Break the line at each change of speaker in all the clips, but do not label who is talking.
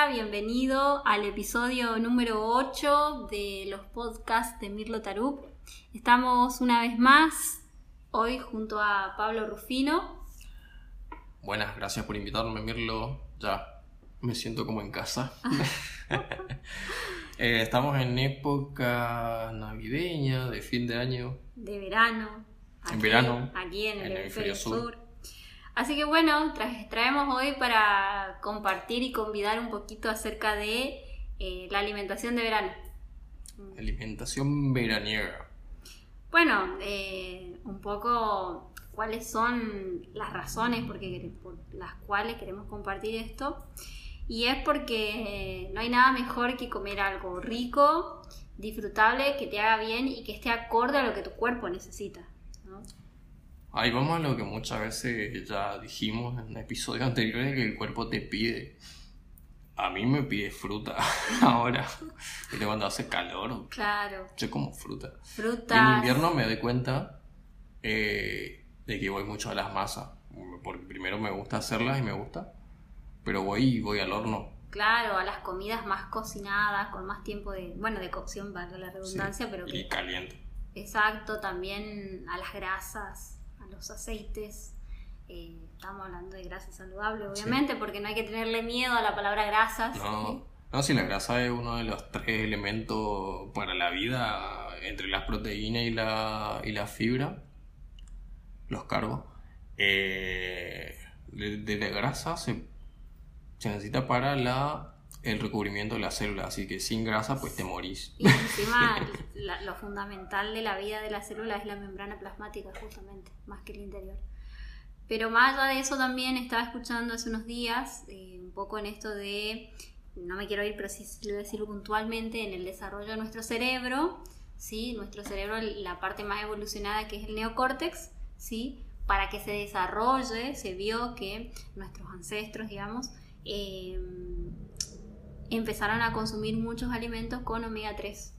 Hola, bienvenido al episodio número 8 de los podcasts de Mirlo Tarup. Estamos una vez más hoy junto a Pablo Rufino.
Buenas, gracias por invitarme, Mirlo. Ya me siento como en casa. Eh, estamos en época navideña, de fin de año.
De verano.
En
aquí-
verano,
Aquí en el,
en el
hemisferio
hemisferio
sur.
sur.
Así que bueno, tra- traemos hoy para compartir y convidar un poquito acerca de eh, la alimentación de verano.
Alimentación veraniega.
Bueno, eh, un poco cuáles son las razones porque, por las cuales queremos compartir esto. Y es porque eh, no hay nada mejor que comer algo rico, disfrutable, que te haga bien y que esté acorde a lo que tu cuerpo necesita.
Ahí vamos a lo que muchas veces ya dijimos en episodios anteriores, que el cuerpo te pide. A mí me pide fruta ahora. Pero cuando hace calor,
Claro,
yo como fruta.
Frutas.
en invierno me doy cuenta eh, de que voy mucho a las masas. Porque primero me gusta hacerlas y me gusta. Pero voy y voy al horno.
Claro, a las comidas más cocinadas, con más tiempo de, bueno, de cocción, valga la redundancia,
Sí,
pero que
Y caliente.
Exacto, también a las grasas, los aceites. Eh, estamos hablando de grasas saludables,
Sí.
obviamente, porque no hay que tenerle miedo a la palabra grasas.
No, no, si la grasa es uno de los tres elementos para la vida, entre las proteínas y la, y la fibra, los cargos, eh, de, de la grasa se, se necesita para la, el recubrimiento de las células, así que sin grasa pues te morís.
Y encima la- lo fundamental de la vida de la célula es la membrana plasmática, justamente, más que el interior. Pero más allá de eso también estaba escuchando hace unos días eh, un poco en esto de, no me quiero ir, pero sí sí lo decirlo puntualmente, en el desarrollo de nuestro cerebro, ¿sí? Nuestro cerebro, la parte más evolucionada que es el neocórtex, ¿sí? Para que se desarrolle, se vio que nuestros ancestros, digamos, eh, empezaron a consumir muchos alimentos con omega 3.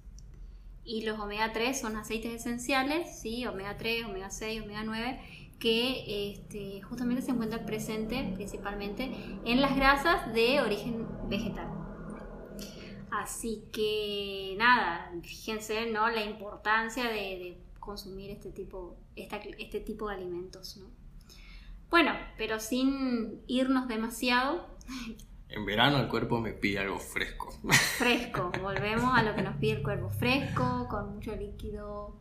Y los omega 3 son aceites esenciales, ¿sí? omega 3, omega 6, omega 9, que este, justamente se encuentran presentes principalmente en las grasas de origen vegetal. Así que nada, fíjense ¿no? la importancia de, consumir este tipo, este tipo de alimentos. ¿no? Bueno, pero sin irnos demasiado,
En verano el cuerpo me pide algo fresco.
Fresco, volvemos a lo que nos pide el cuerpo. Fresco, con mucho líquido.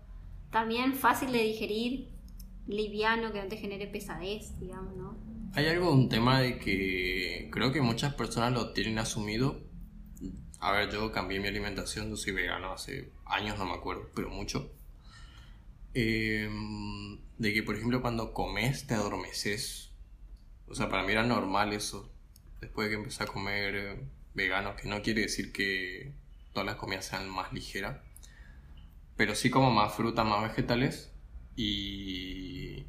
También fácil de digerir, liviano, que no te genere pesadez, digamos, ¿no?
Hay algo, un tema de que creo que muchas personas lo tienen asumido. A ver, yo cambié mi alimentación, yo soy vegano hace años, no me acuerdo, pero mucho. Eh, de que, por ejemplo, cuando comes te adormeces. O sea, para mí era normal eso. Después de que empecé a comer eh, vegano, que no quiere decir que todas las comidas sean más ligeras. Pero sí como más fruta, más vegetales. Y,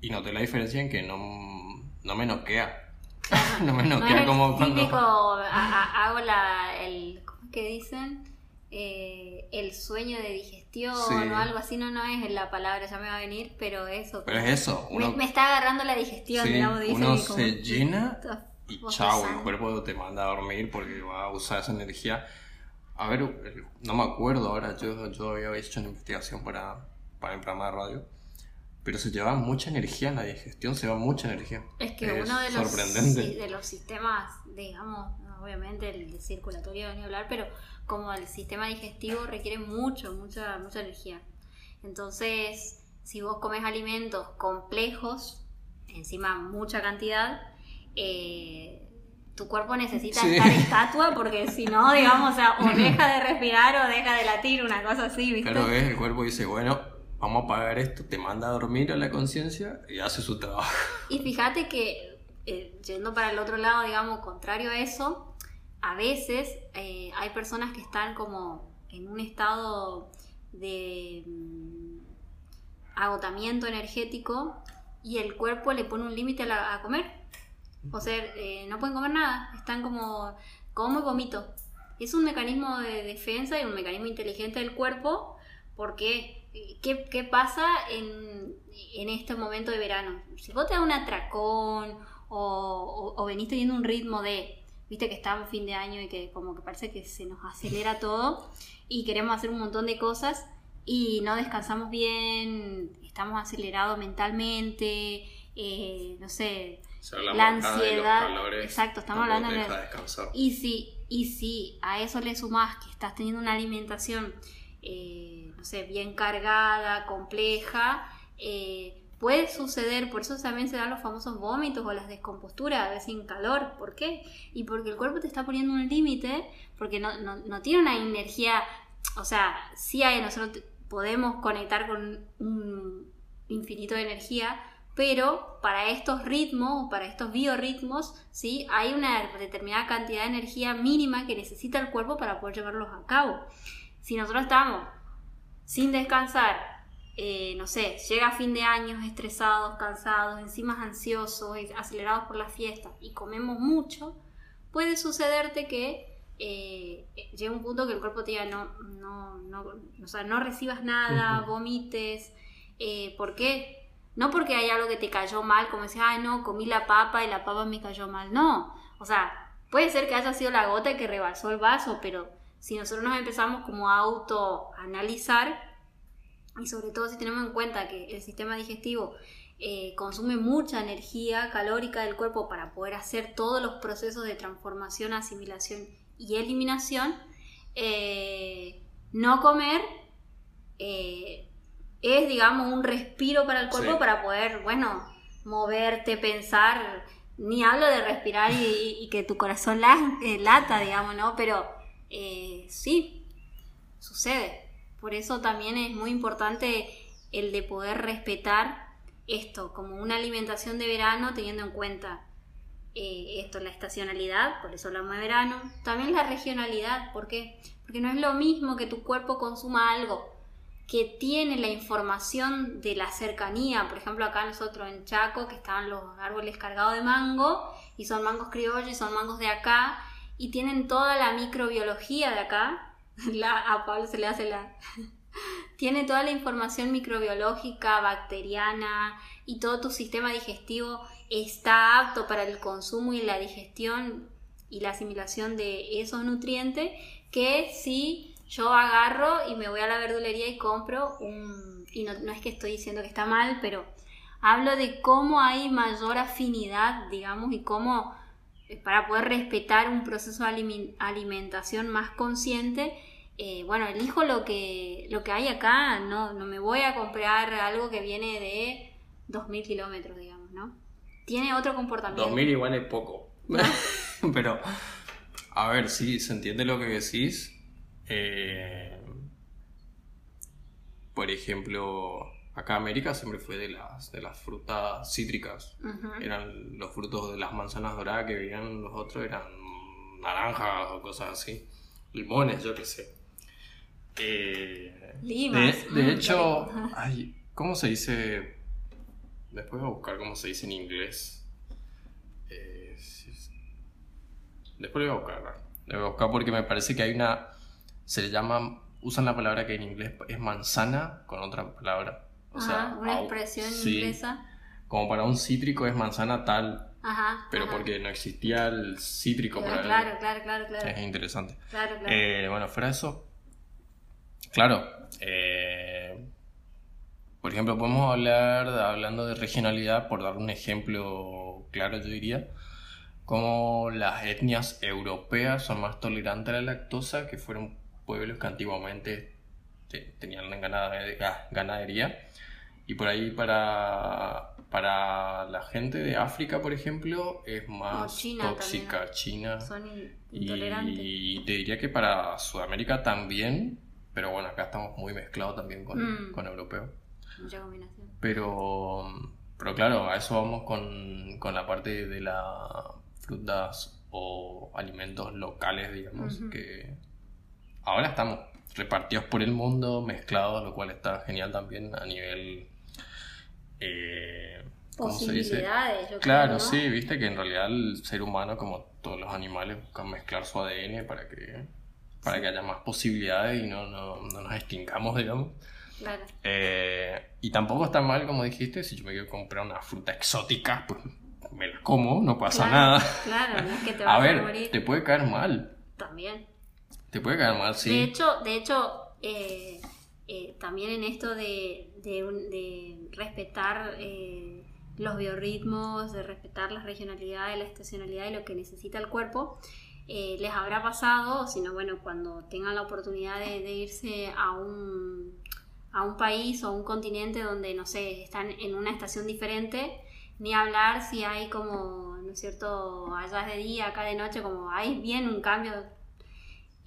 y noté la diferencia en que no, no me noquea. no me
No
noquea como cuando...
típico, hago la, el, ¿cómo es que dicen? Eh, el sueño de digestión
Sí.
o algo así, no, no es la palabra, ya me va a venir, pero eso.
Pero es eso,
me,
uno,
me está agarrando la digestión,
Sí,
digamos,
uno
como-
se llena y chao, el cuerpo te manda a dormir porque va a usar esa energía. A ver, no me acuerdo ahora, yo, yo había hecho una investigación para, para el programa de radio, pero se lleva mucha energía en la digestión, se va mucha energía.
Es que uno de los, de los sistemas, digamos, obviamente el circulatorio ni hablar, pero como el sistema digestivo requiere mucho, mucha, mucha energía. Entonces, si vos comes alimentos complejos, encima mucha cantidad, eh, tu cuerpo necesita
Sí.
estar estatua porque si no, digamos, o, sea, o deja de respirar o deja de latir, una cosa así, ¿viste?
Claro, ves, el cuerpo dice, bueno, vamos a apagar esto, te manda a dormir a la conciencia y hace su trabajo.
Y fíjate que, eh, yendo para el otro lado, digamos, contrario a eso, a veces eh, hay personas que están como en un estado de mm, agotamiento energético y el cuerpo le pone un límite a, a comer. O sea, eh, no pueden comer nada, están como, como y vomito. Es un mecanismo de defensa y un mecanismo inteligente del cuerpo porque eh, ¿qué, qué pasa en, en este momento de verano? Si vos te da un atracón o, o, venís teniendo un ritmo de, viste que estamos fin de año y que como que parece que se nos acelera todo y queremos hacer un montón de cosas y no descansamos bien, estamos acelerados mentalmente, eh, no sé, la ansiedad. exacto, estamos hablando de... Y si, y si a eso le sumas que estás teniendo una alimentación, eh, no sé, bien cargada, compleja, eh, puede suceder, por eso también se dan los famosos vómitos o las descomposturas, a veces sin calor. ¿Por qué? Y porque el cuerpo te está poniendo un límite, porque no, no, tiene una energía, o sea, sí hay, nosotros podemos conectar con un infinito de energía, pero para estos ritmos, para estos biorritmos, ¿sí? hay una determinada cantidad de energía mínima que necesita el cuerpo para poder llevarlos a cabo. Si nosotros estamos sin descansar, eh, no sé, llega fin de año estresados, cansados, encima ansiosos, acelerados por la fiesta y comemos mucho, puede sucederte que eh, llega un punto que el cuerpo te diga no, no, no, o sea, no recibas nada, vomites. Eh, ¿Por qué? No porque hay algo que te cayó mal, como decir, ay, no, comí la papa y la papa me cayó mal. No, o sea, puede ser que haya sido la gota que rebasó el vaso, pero si nosotros nos empezamos como a autoanalizar, y sobre todo si tenemos en cuenta que el sistema digestivo eh, consume mucha energía calórica del cuerpo para poder hacer todos los procesos de transformación, asimilación y eliminación, eh, no comer eh, es, digamos, un respiro para el cuerpo para poder, bueno, moverte, pensar. Ni hablo de respirar y, que tu corazón eh, lata, digamos, ¿no? Pero eh, sí, sucede. Por eso también es muy importante el de poder respetar esto como una alimentación de verano teniendo en cuenta eh, esto, la estacionalidad, por eso hablamos de verano, también la regionalidad, ¿por qué? Porque no es lo mismo que tu cuerpo consuma algo que tiene la información de la cercanía. Por ejemplo, acá nosotros en Chaco, que estaban los árboles cargados de mango, y son mangos criollos y son mangos de acá, y tienen toda la microbiología de acá. A Pablo se le hace la... tiene toda la información microbiológica, bacteriana, y todo tu sistema digestivo está apto para el consumo y la digestión y la asimilación de esos nutrientes que si yo agarro y me voy a la verdulería y compro un... Y no, es que estoy diciendo que está mal, pero hablo de cómo hay mayor afinidad, digamos, y cómo eh, para poder respetar un proceso de alimentación más consciente, eh, bueno, elijo lo que, lo que hay acá, no, no me voy a comprar algo que viene de 2.000 kilómetros, digamos, ¿no? Tiene otro comportamiento.
2.000 igual es poco. Pero, a ver, sí, se entiende lo que decís, eh, por ejemplo, acá América siempre fue de las, de las frutas cítricas. Eran los frutos de las manzanas doradas que veían los otros, eran naranjas o cosas así. Limones, yo qué sé. Eh, de, mm, hecho, ¿cómo se dice? Después voy a buscar cómo se dice en inglés. Eh, después lo voy a buscar. Lo voy a buscar porque me parece que hay una se le llama, usan la palabra que en inglés es manzana con otra palabra.
O sea, una expresión inglesa.
Como para un cítrico es manzana tal, Ajá, pero porque no existía el cítrico
claro, claro, claro, claro, claro,
Es interesante.
Claro, claro.
Eh, bueno, fuera de eso, claro, eh, por ejemplo, podemos hablar, hablando de regionalidad, por dar un ejemplo claro, yo diría, como las etnias europeas son más tolerantes a la lactosa, que fueron pueblos que antiguamente tenían ganadería. Y por ahí para, para la gente de África, por ejemplo, es más tóxica. China.
Son intolerantes.
Y, te diría que para Sudamérica también, pero bueno, acá estamos muy mezclados también con, mm. con europeos.
Mucha combinación.
Pero, pero claro, a eso vamos con, con la parte de las frutas o alimentos locales, digamos, que ahora estamos repartidos por el mundo, mezclados, lo cual está genial también a nivel...
Eh, ¿cómo se dice?
claro, sí, viste que en realidad el ser humano, como todos los animales, buscan mezclar su ADN para que, para que haya más posibilidades y no, no, no nos extingamos, digamos.
Claro.
Eh, y tampoco está mal, como dijiste, si yo me quiero comprar una fruta exótica, pues me las como, no pasa
Claro,
nada.
Claro, no es que te
A
vas a,
ver,
morir.
te puede caer mal.
También.
Puede caer mal,
De
sí.
hecho, de hecho eh, eh, también en esto de, de, respetar eh, los biorritmos, de respetar las regionalidades, la estacionalidad y lo que necesita el cuerpo, les habrá pasado, o si no, bueno, cuando tengan la oportunidad de, irse a un, a un país o un continente donde, no sé, están en una estación diferente, ni hablar si hay como, ¿no es cierto?, allá de día, acá de noche, como hay bien un cambio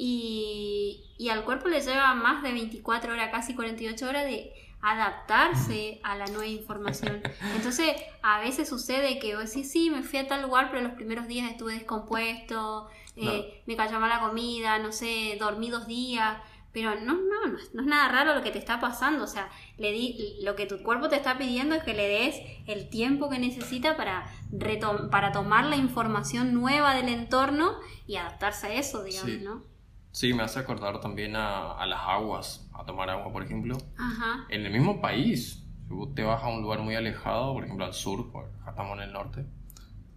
y, y al cuerpo le lleva más de 24 horas, casi 48 horas de adaptarse a la nueva información. Entonces, a veces sucede que vos decís, sí, me fui a tal lugar, pero los primeros días estuve descompuesto, eh, me cayó mal la comida, no sé, dormí dos días. Pero no, no, no, es- no es nada raro lo que te está pasando. O sea, le di, lo que tu cuerpo te está pidiendo es que le des el tiempo que necesita para, retom- para tomar la información nueva del entorno y adaptarse a eso, digamos,
Sí.
¿no?
Sí, me hace acordar también a, a las aguas, a tomar agua, por ejemplo.
Ajá.
En el mismo país, si vos te vas a un lugar muy alejado, por ejemplo al sur, acá estamos en el norte,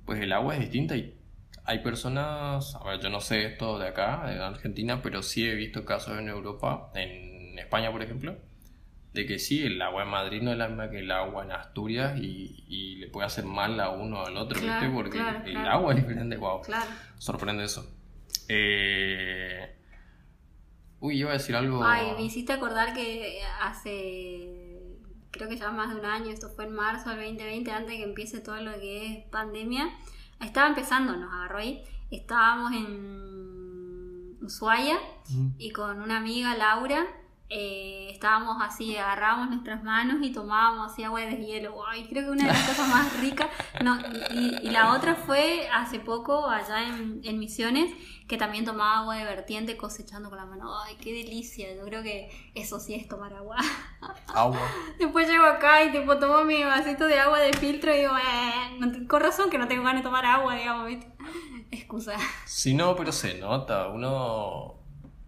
pues el agua es distinta y hay personas, a ver, yo no sé esto de acá, de Argentina, pero sí he visto casos en Europa, en España por ejemplo, de que sí, el agua en Madrid no es la misma que el agua en Asturias y, y le puede hacer mal a uno o al otro,
Claro,
¿viste? Porque
claro,
el
claro.
agua es diferente, wow.
Claro.
Sorprende eso. Eh... Uy, iba a decir algo.
Ay, me hiciste acordar que hace, creo que ya más de un año, esto fue en marzo del 2020, antes de que empiece todo lo que es pandemia, estaba empezando, nos agarró ahí, estábamos en Ushuaia
Mm.
y con una amiga, Laura, eh, estábamos así, agarrábamos nuestras manos y tomábamos así agua de hielo. Ay, creo que una de las cosas más ricas. No, y, y la otra fue hace poco, allá en, en Misiones, que también tomaba agua de vertiente cosechando con la mano. Ay, qué delicia. Yo creo que eso sí es tomar agua.
Agua.
Después llego acá y tipo tomo mi vasito de agua de filtro y digo, eh, no con razón que no tengo ganas de tomar agua, digamos, ¿viste? Excusa.
Sí, no, pero se nota. Uno,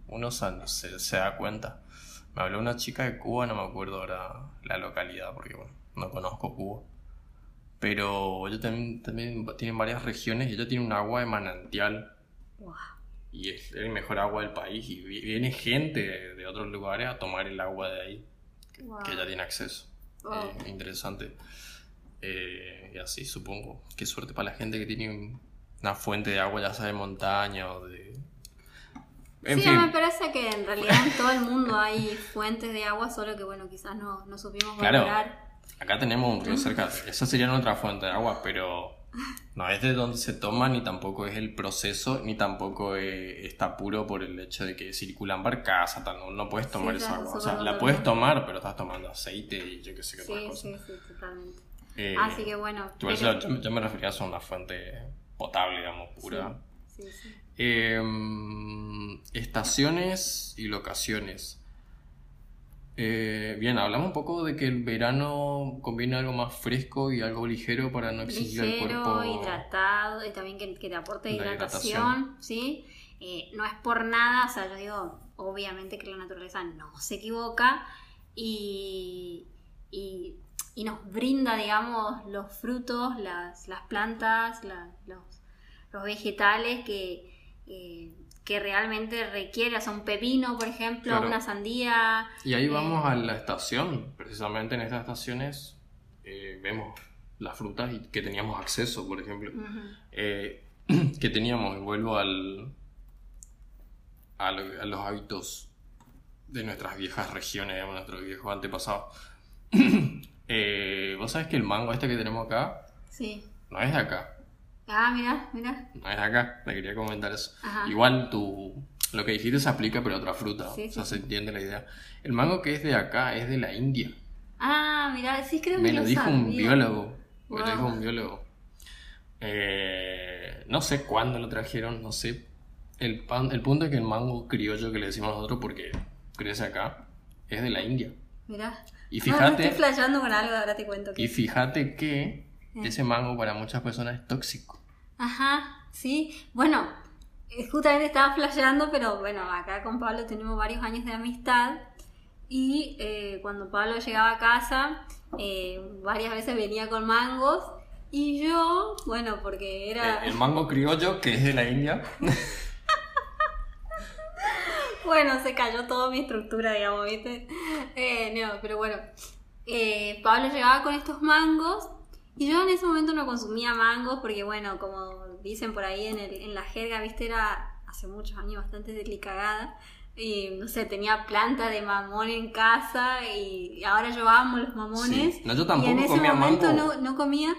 uno se- se da cuenta. Me habló una chica de Cuba, no me acuerdo ahora la localidad, porque bueno, no conozco Cuba. Pero ellos también, también tienen varias regiones y ellos tienen un agua de manantial.
Guau.
Y es el mejor agua del país. Y vi- viene gente de, de otros lugares a tomar el agua de ahí,
Guau.
que ya tiene acceso.
Wow.
Eh, interesante. Eh, y así supongo. Qué suerte para la gente que tiene una fuente de agua, ya sea de montaña o de. En
sí,
fin,
me parece que en realidad en todo el mundo hay fuentes de agua, solo que bueno, quizás no, no supimos
Claro.
valorar.
acá tenemos un río cerca. Esa sería nuestra fuente de agua, pero no es de donde se toma, ni tampoco es el proceso, ni tampoco eh, está puro por el hecho de que circulan barcazas. No, no puedes tomar
Sí,
esa agua. O sea, la puedes tomar, pero estás tomando aceite y yo qué sé qué otras
Sí,
cosas.
sí, sí, totalmente.
Eh,
Así que bueno.
eso
pero-
yo, yo me refería a una fuente potable, digamos, pura.
Sí, sí.
Em, estaciones y locaciones. Eh, bien, hablamos un poco de que el verano conviene algo más fresco y algo ligero para no exigir al
Ligero,
cuerpo.
hidratado, y también que, que te aporte hidratación,
hidratación.
¿sí? Eh, no es por nada, o sea, yo digo, obviamente que la naturaleza no se equivoca y, y, y nos brinda, digamos, los frutos, las, las plantas, la- los, los vegetales que, eh, que realmente requiere, o sea, un pepino, por ejemplo,
Claro.
una sandía.
Y ahí
Eh,
vamos a la estación. Precisamente en estas estaciones eh, vemos las frutas y que teníamos acceso, por ejemplo. que teníamos, y vuelvo al, a, lo- a los hábitos de nuestras viejas regiones, de nuestros viejos antepasados. Vos sabés que el mango este que tenemos acá
Sí.
no es de acá,
Ah, mira, mira.
no es de acá, te quería comentar eso.
Ajá.
Igual tu, lo que dijiste se aplica pero a otra fruta,
Sí,
o sea,
sí,
se entiende la idea. El mango que es de acá es de la India,
Ah, mira, sí creo
me
que
lo
lo
dijo un biólogo, me lo dijo un biólogo. Eh, no sé cuándo lo trajeron, no sé. El, pan, el punto es que el mango criollo que le decimos nosotros porque crece acá es de la India.
Mira.
Y fíjate,
estoy flasheando con algo, ahora te cuento que.
y fíjate que. Ese mango para muchas personas es tóxico.
Ajá, sí. Bueno, eh, justamente estaba flasheando, pero bueno, acá con Pablo tenemos varios años de amistad. Y eh, cuando Pablo llegaba a casa, eh, varias veces venía con mangos. Y yo, bueno, porque era...
El, el mango criollo, que es de la India.
Bueno, se cayó toda mi estructura, digamos, ¿viste? Eh, no, pero bueno. Eh, Pablo llegaba con estos mangos y yo en ese momento no consumía mangos porque, bueno, como dicen por ahí en, el, en la jerga, ¿viste? Era hace muchos años bastante delicada. Y no sé, tenía planta de mamón en casa y ahora yo amo los mamones.
Sí. No, yo tampoco
y en ese
comía
momento
mango.
no, no comía.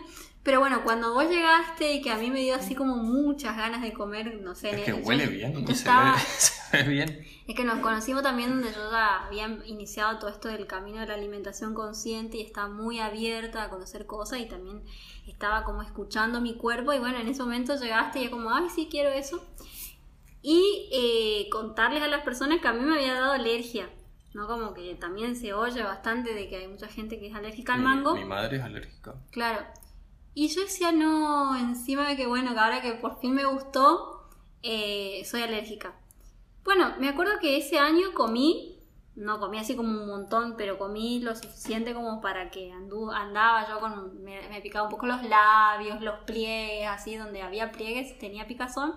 Pero bueno, cuando vos llegaste y que a mí me dio así como muchas ganas de comer, no sé.
Es que
yo-
huele bien, ¿no? se,
estaba-
ve, se ve bien.
es que nos conocimos también donde yo ya había iniciado todo esto del camino de la alimentación consciente y estaba muy abierta a conocer cosas y también estaba como escuchando mi cuerpo y bueno, en ese momento llegaste y yo como, ay, sí, quiero eso. Y eh, contarles a las personas que a mí me había dado alergia, ¿no? Como que también se oye bastante de que hay mucha gente que es alérgica al
Mi-
mango.
Mi, madre es alérgica.
Claro. Y yo decía, no, encima de que, bueno, que ahora que por fin me gustó, eh, soy alérgica. Bueno, me acuerdo que ese año comí, no comí así como un montón, pero comí lo suficiente como para que andu andaba yo con, me, me picaba un poco los labios, los pliegues, así, donde había pliegues, tenía picazón.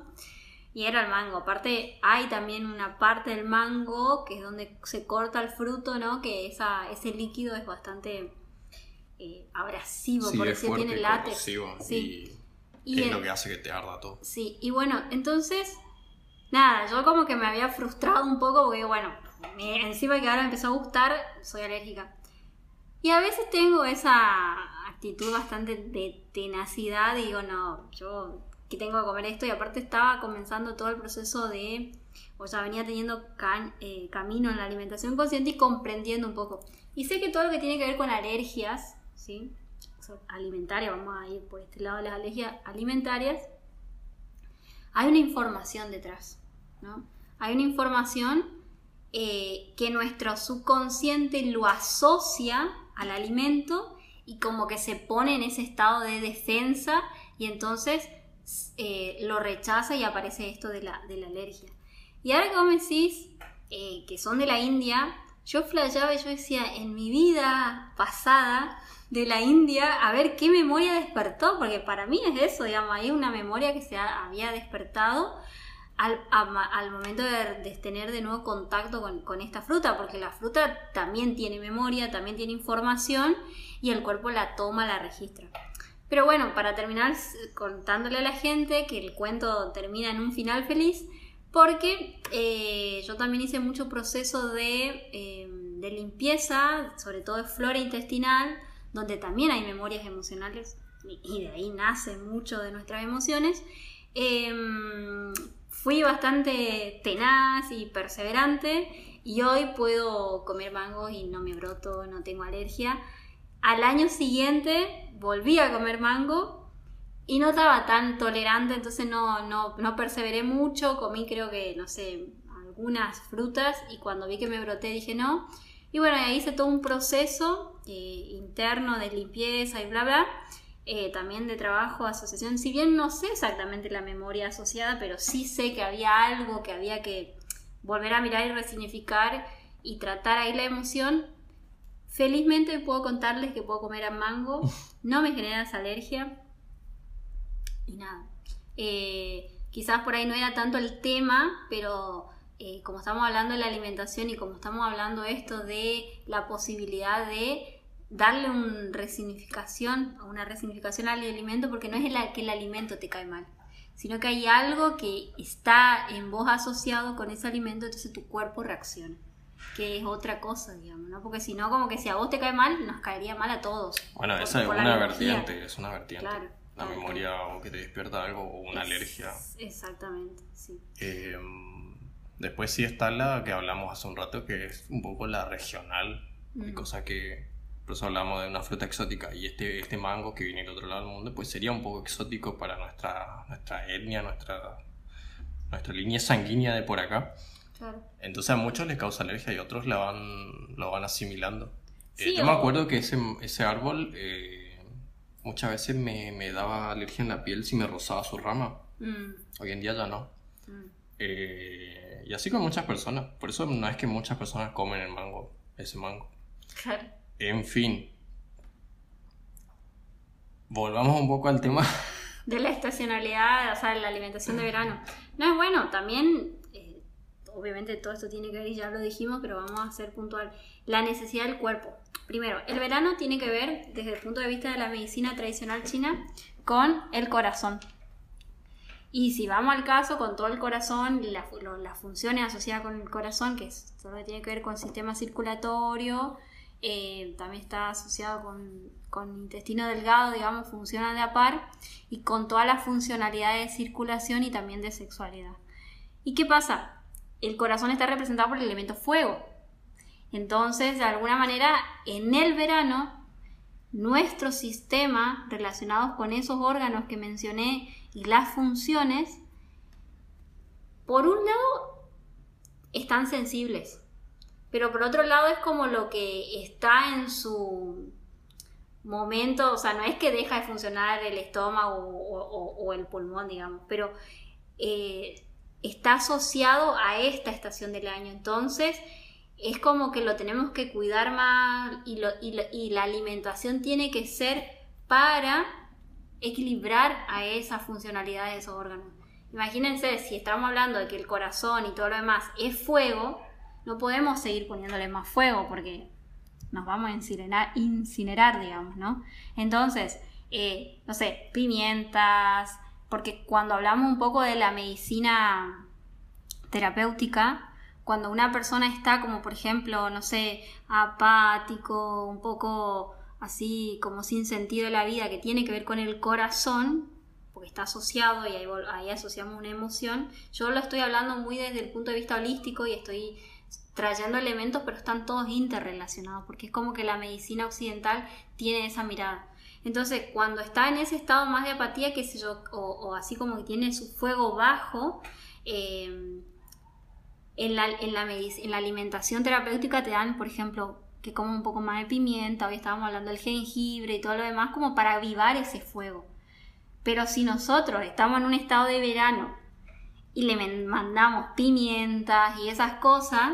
Y era el mango. Aparte, hay también una parte del mango que es donde se corta el fruto, ¿no? Que esa, ese líquido es bastante eh, abrasivo,
Sí,
por
fuerte
tiene
y
látex. Sí.
Y,
Y
es
el-
lo que hace que te arda todo.
Sí, y bueno, entonces, nada, yo como que me había frustrado un poco porque, bueno, me- encima que ahora me empezó a gustar, soy alérgica. Y a veces tengo esa actitud bastante de tenacidad, digo, no, yo que tengo que comer esto, y aparte estaba comenzando todo el proceso de, o sea, venía teniendo ca- eh, camino en la alimentación consciente y comprendiendo un poco. Y sé que todo lo que tiene que ver con alergias, ¿sí? Alimentarias, vamos a ir por este lado de las alergias alimentarias, hay una información detrás, ¿no? Hay una información eh, que nuestro subconsciente lo asocia al alimento y como que se pone en ese estado de defensa y entonces eh, lo rechaza y aparece esto de la, de la alergia. Y ahora que vos me decís eh, que son de la India, yo flasheaba y yo decía, en mi vida pasada de la India, a ver qué memoria despertó, porque para mí es eso, digamos, hay una memoria que se ha- había despertado al, al momento de, tener de nuevo contacto con, con esta fruta, porque la fruta también tiene memoria, también tiene información y el cuerpo la toma, la registra. Pero bueno, para terminar contándole a la gente que el cuento termina en un final feliz, porque eh, yo también hice mucho proceso de, eh, de limpieza, sobre todo de flora intestinal, donde también hay memorias emocionales y, de ahí nace mucho de nuestras emociones. Em, fui bastante tenaz y perseverante y hoy puedo comer mangos y no me broto, no tengo alergia. Al año siguiente volví a comer mango y no estaba tan tolerante, entonces no, no, no perseveré mucho, comí creo que, no sé, algunas frutas y cuando vi que me broté dije no. Y bueno, ahí hice todo un proceso eh, interno de limpieza y bla bla. eh, también de trabajo, asociación. Si bien no sé exactamente la memoria asociada, pero sí sé que había algo que había que volver a mirar y resignificar y tratar ahí la emoción. Felizmente hoy puedo contarles que puedo comer a mango, no me genera esa alergia y nada. Eh, quizás por ahí no era tanto el tema, pero eh, como estamos hablando de la alimentación y como estamos hablando esto de la posibilidad de darle una resignificación, una resignificación al alimento, porque no es el, que el alimento te cae mal, sino que hay algo que está en vos asociado con ese alimento, entonces tu cuerpo reacciona, que es otra cosa, digamos, ¿no? Porque si no, como que si a vos te cae mal, nos caería mal a todos.
Bueno, esa es una vertiente, es una vertiente.
Claro,
la
claro,
memoria o que te despierta algo o una
Es-
alergia.
Exactamente, sí.
Eh, después sí está la que hablamos hace un rato, que es un poco la regional,
Mm.
cosa que por eso hablamos de una fruta exótica y este, este mango que viene del otro lado del mundo, pues sería un poco exótico para nuestra, nuestra etnia, nuestra, nuestra línea sanguínea de por acá.
Claro.
Entonces a muchos les causa alergia y otros la van, lo van asimilando. Eh,
Sí,
yo me
o-
acuerdo que ese, ese árbol eh, muchas veces me, me daba alergia en la piel si me rozaba su rama.
Mm,
Hoy en día ya no.
mm.
Eh, y así con muchas personas. Por eso no es que muchas personas comen el mango, ese mango.
Claro.
En fin. volvamos un poco al tema.
De la estacionalidad, o sea, la alimentación de verano. No es bueno, también, eh, obviamente todo esto tiene que ver, y ya lo dijimos, pero vamos a ser puntual. La necesidad del cuerpo. Primero, el verano tiene que ver, desde el punto de vista de la medicina tradicional china, con el corazón. Y si vamos al caso, con todo el corazón, las funciones asociadas con el corazón, que solo tiene que ver con el sistema circulatorio, eh, también está asociado con, con, intestino delgado, digamos, funciona de a par, y con todas las funcionalidades de circulación y también de sexualidad. ¿Y qué pasa? El corazón está representado por el elemento fuego. Entonces, de alguna manera, en el verano, nuestro sistema relacionados con esos órganos que mencioné y las funciones, por un lado, están sensibles, pero por otro lado es como lo que está en su momento, o sea, no es que deja de funcionar el estómago o, el pulmón, digamos, pero eh, está asociado a esta estación del año. Entonces, es como que lo tenemos que cuidar más y, y la alimentación tiene que ser para equilibrar a esa funcionalidad de esos órganos. Imagínense, si estamos hablando de que el corazón y todo lo demás es fuego, no podemos seguir poniéndole más fuego porque nos vamos a incinerar, incinerar digamos, ¿no? Entonces, eh, no sé, pimientas, porque cuando hablamos un poco de la medicina terapéutica, cuando una persona está como, por ejemplo, no sé, apático, un poco así como sin sentido de la vida, que tiene que ver con el corazón, porque está asociado y ahí, asociamos una emoción, yo lo estoy hablando muy desde el punto de vista holístico y estoy trayendo elementos, pero están todos interrelacionados, porque es como que la medicina occidental tiene esa mirada. Entonces, cuando está en ese estado más de apatía, qué sé yo, o, así como que tiene su fuego bajo, eh, en, la, en, la en la alimentación terapéutica te dan, por ejemplo, que como un poco más de pimienta, hoy estábamos hablando del jengibre y todo lo demás, como para avivar ese fuego. Pero si nosotros estamos en un estado de verano y le mandamos pimientas y esas cosas,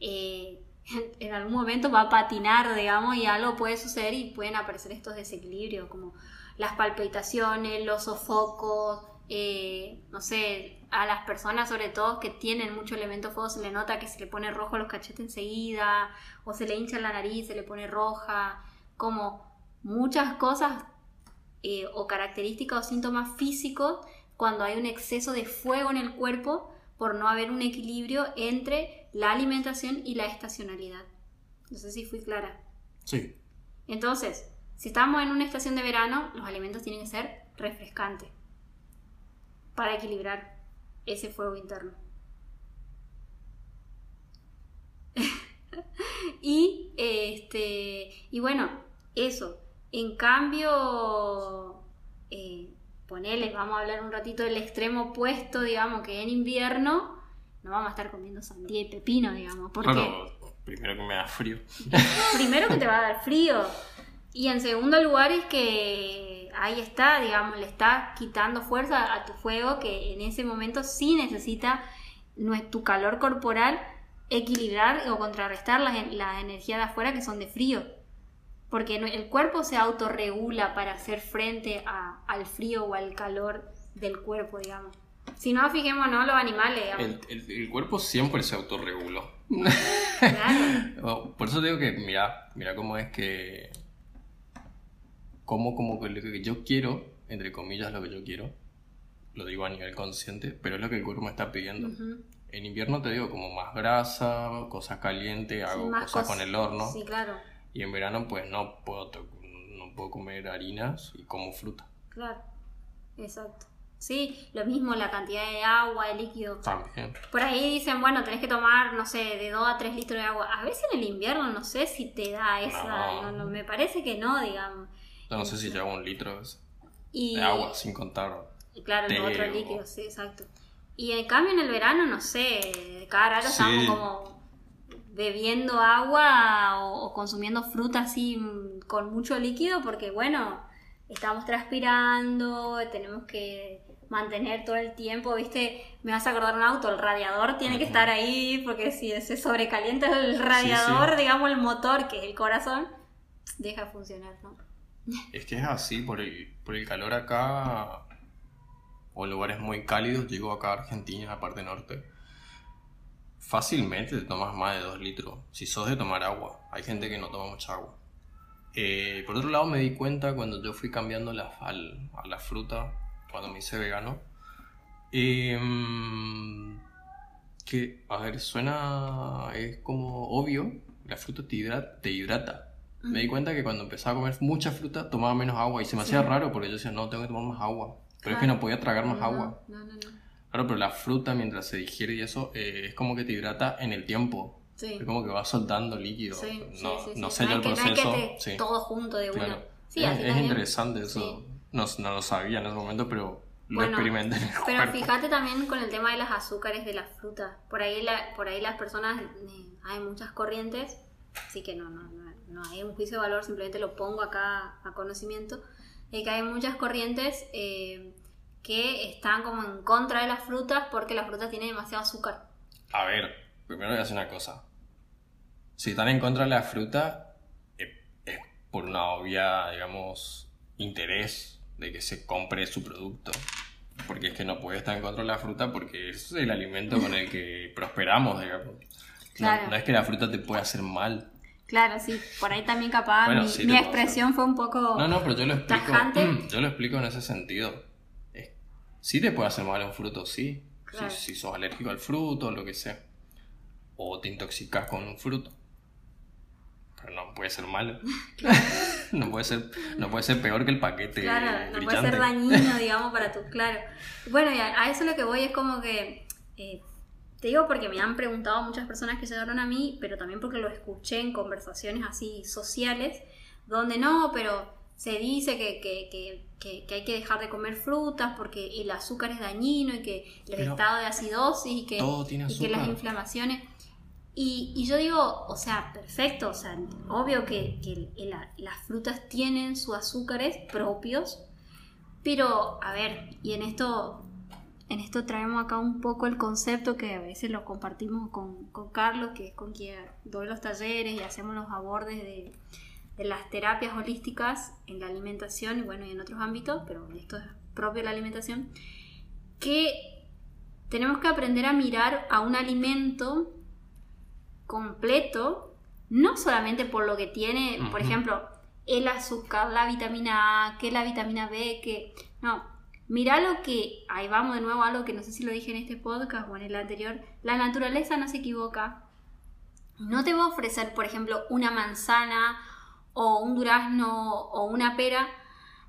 eh, en algún momento va a patinar, digamos, y algo puede suceder y pueden aparecer estos desequilibrios, como las palpitaciones, los sofocos, eh, no sé, a las personas sobre todo que tienen mucho elemento fuego se le nota que se le pone rojo los cachetes enseguida, o se le hincha la nariz, se le pone roja, como muchas cosas eh, o características o síntomas físicos cuando hay un exceso de fuego en el cuerpo por no haber un equilibrio entre la alimentación y la estacionalidad. No sé si fui clara.
Sí.
Entonces, si estamos en una estación de verano, los alimentos tienen que ser refrescantes para equilibrar ese fuego interno. y este y bueno, eso. En cambio, eh, ponele, vamos a hablar un ratito del extremo opuesto, digamos, que en invierno no vamos a estar comiendo sandía y pepino, digamos. Porque
primero que me da frío.
primero que te va a dar frío. Y en segundo lugar es que ahí está, digamos, le está quitando fuerza a tu fuego que en ese momento sí necesita tu calor corporal equilibrar o contrarrestar las, energías de afuera que son de frío. Porque el cuerpo se autorregula para hacer frente al frío o al calor del cuerpo, digamos. Si no, fijémonos los animales.
El, el, cuerpo siempre se autorreguló. Claro. Por eso digo que, mira, mira cómo es que como como que lo que yo quiero, entre comillas lo que yo quiero, lo digo a nivel consciente, pero es lo que el cuerpo me está pidiendo. En invierno te digo como más grasa, cosas calientes, hago cosas con el horno.
Sí, claro.
Y en verano pues no puedo, no puedo comer harinas y como fruta.
Claro, exacto. Sí, lo mismo la cantidad de agua, de líquido.
También.
Por ahí dicen, bueno, tenés que tomar, no sé, de 2 a 3 litros de agua. A veces en el invierno no sé si te da esa, no me parece que no, digamos
no sé si lleva un litro de agua, sin contar.
Claro, los otros líquidos, sí, exacto. Y en cambio en el verano, no sé, cada rato estamos como bebiendo agua o, consumiendo fruta así mm, con mucho líquido porque, bueno, estamos transpirando, tenemos que mantener todo el tiempo, ¿viste? Me vas a acordar un auto, el radiador tiene que estar ahí porque si se sobrecalienta el radiador, digamos el motor, que es el corazón, deja de funcionar, ¿no?
Es que es así, por el, por el calor acá, o en lugares muy cálidos, llego acá a Argentina, en la parte norte, fácilmente te tomas más de 2 litros, si sos de tomar agua. Hay gente que no toma mucha agua. Eh, por otro lado, me di cuenta cuando yo fui cambiando la, al- a la fruta, cuando me hice vegano, em, que, a ver, suena, es como obvio, la fruta te hidrata. Te hidrata. Me di cuenta que cuando empezaba a comer mucha fruta tomaba menos agua y se me hacía raro porque yo decía, no, tengo que tomar más agua. Pero es que no podía tragar más
No,
agua.
No, no, no.
Claro, pero la fruta mientras se digiere y eso eh, es como que te hidrata en el tiempo.
Sí.
Es como que va soltando líquido.
Sí,
no,
sí, sí,
no
sí.
sé yo el
que,
proceso.
que te-
sí,
todo junto de una.
claro.
Sí,
es, es interesante eso.
Sí.
No, no lo sabía en ese momento, pero lo
Bueno,
experimenté en el
Pero
cuerpo.
fíjate también con el tema de las azúcares de las frutas. Por ahí, la, por ahí las personas, eh, hay muchas corrientes, así que no, no, no, no hay un juicio de valor, simplemente lo pongo acá a conocimiento, de que hay muchas corrientes eh, que están como en contra de las frutas porque la fruta tiene demasiado azúcar.
A ver, primero voy a hacer una cosa. Si están en contra de la fruta, eh, es por una obvia, digamos, interés de que se compre su producto. Porque es que no puede estar en contra de la fruta porque es el alimento con el que prosperamos, digamos. No-. No, es que la fruta te pueda hacer mal.
Claro, sí, por ahí también capaz
Bueno,
mi,
sí,
mi expresión fue un poco...
No, no, pero yo lo explico.
Tajante.
Yo lo explico en ese sentido. Sí te puede hacer mal un fruto, sí.
Claro.
Si, si sos alérgico al fruto, lo que sea. O te intoxicas con un fruto. Pero no puede ser malo. no, puede ser, no puede ser peor que el paquete.
Claro, no puede ser dañino, digamos, para tu, claro. Bueno, y a, a eso lo que voy es como que, eh, te digo porque me han preguntado muchas personas que llegaron a mí, pero también porque lo escuché en conversaciones así sociales, donde no, pero se dice que, que, que, que- hay que dejar de comer frutas porque el azúcar es dañino y que el
Pero
estado de acidosis y que,
todo tiene
y que las inflamaciones... Y, y yo digo, o sea, perfecto, o sea, obvio que, las frutas tienen sus azúcares propios, pero, a ver, y en esto, en esto traemos acá un poco el concepto que a veces lo compartimos con, con Carlos, que es con quien doy los talleres y hacemos los abordes de, de las terapias holísticas en la alimentación y bueno, y en otros ámbitos, pero esto es propio de la alimentación, que tenemos que aprender a mirar a un alimento completo, no solamente por lo que tiene, por ejemplo, el azúcar, la vitamina A, que la vitamina B, que... No, mira lo que... Ahí vamos de nuevo a algo que no sé si lo dije en este podcast o en el anterior. La naturaleza no se equivoca. No te va a ofrecer, por ejemplo, una manzana o un durazno o una pera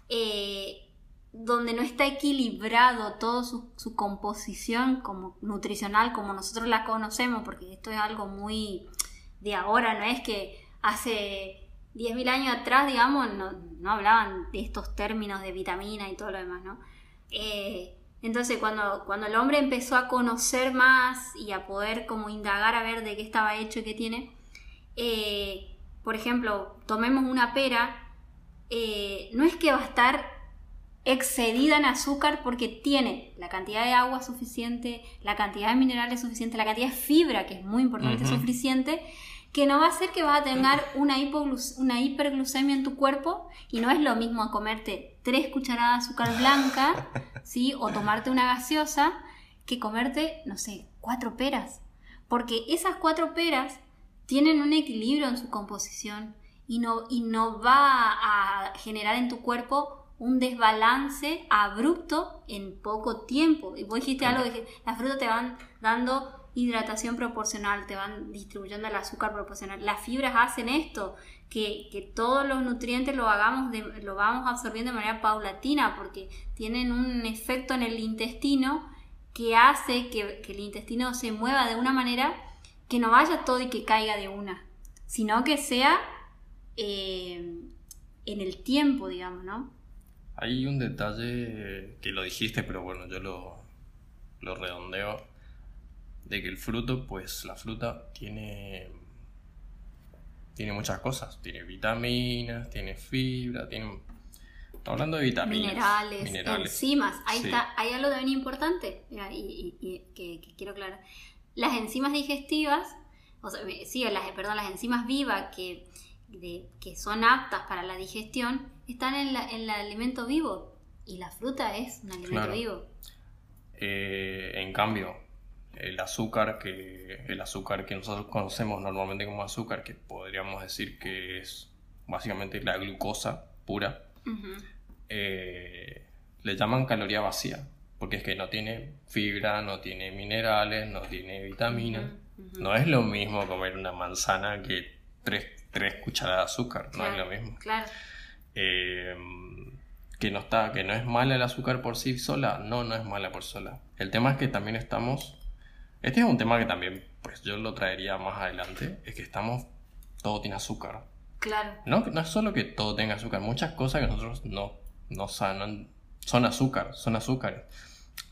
eh, donde no está equilibrado toda su, su composición como nutricional como nosotros la conocemos, porque esto es algo muy de ahora, no es que hace 10.000 años atrás, digamos, no, no hablaban de estos términos de vitamina y todo lo demás, ¿no? Eh, entonces, cuando, cuando el hombre empezó a conocer más y a poder como indagar a ver de qué estaba hecho y qué tiene, eh, por ejemplo, tomemos una pera, eh, no es que va a estar excedida en azúcar porque tiene la cantidad de agua suficiente, la cantidad de minerales suficiente, la cantidad de fibra, que es muy importante, suficiente, que no va a hacer que vas a tener una, una hiperglucemia en tu cuerpo y no es lo mismo comerte tres cucharadas de azúcar blanca, ¿sí? O tomarte una gaseosa que comerte, no sé, cuatro peras. Porque esas cuatro peras tienen un equilibrio en su composición y no, y no va a generar en tu cuerpo un desbalance abrupto en poco tiempo. Y vos dijiste algo, que las frutas te van dando hidratación proporcional, te van distribuyendo el azúcar proporcional. Las fibras hacen esto, que, todos los nutrientes lo hagamos lo vamos absorbiendo de manera paulatina, porque tienen un efecto en el intestino que hace que, que el intestino se mueva de una manera que no vaya todo y que caiga de una, sino que sea eh, en el tiempo, digamos, ¿no?
Hay un detalle que lo dijiste, pero bueno, yo lo, lo redondeo. De que el fruto, pues la fruta tiene. Tiene muchas cosas. Tiene vitaminas, tiene fibra, tiene. Estamos hablando de vitaminas.
Minerales,
minerales.
enzimas. Ahí
Sí.
está, hay algo también importante mira, y, y- y que, que quiero aclarar. Las enzimas digestivas, o sea, sí, las, perdón, las enzimas vivas que, de, que son aptas para la digestión están en, la, en el alimento vivo y la fruta es un alimento
Claro.
vivo.
Eh, en cambio, el azúcar que el azúcar que nosotros conocemos normalmente como azúcar, que podríamos decir que es básicamente la glucosa pura, eh, le llaman caloría vacía, porque es que no tiene fibra, no tiene minerales, no tiene vitaminas. No es lo mismo comer una manzana que tres, tres cucharadas de azúcar, no es lo mismo.
Claro,
Eh, que no está, que no es mala el azúcar por sí sola, no, no es mala por sola. El tema es que también estamos, este es un tema que también, pues yo lo traería más adelante, es que estamos, todo tiene azúcar.
claro.
No, no es solo que todo tenga azúcar, muchas cosas que nosotros no, no sanan son azúcar, son azúcares.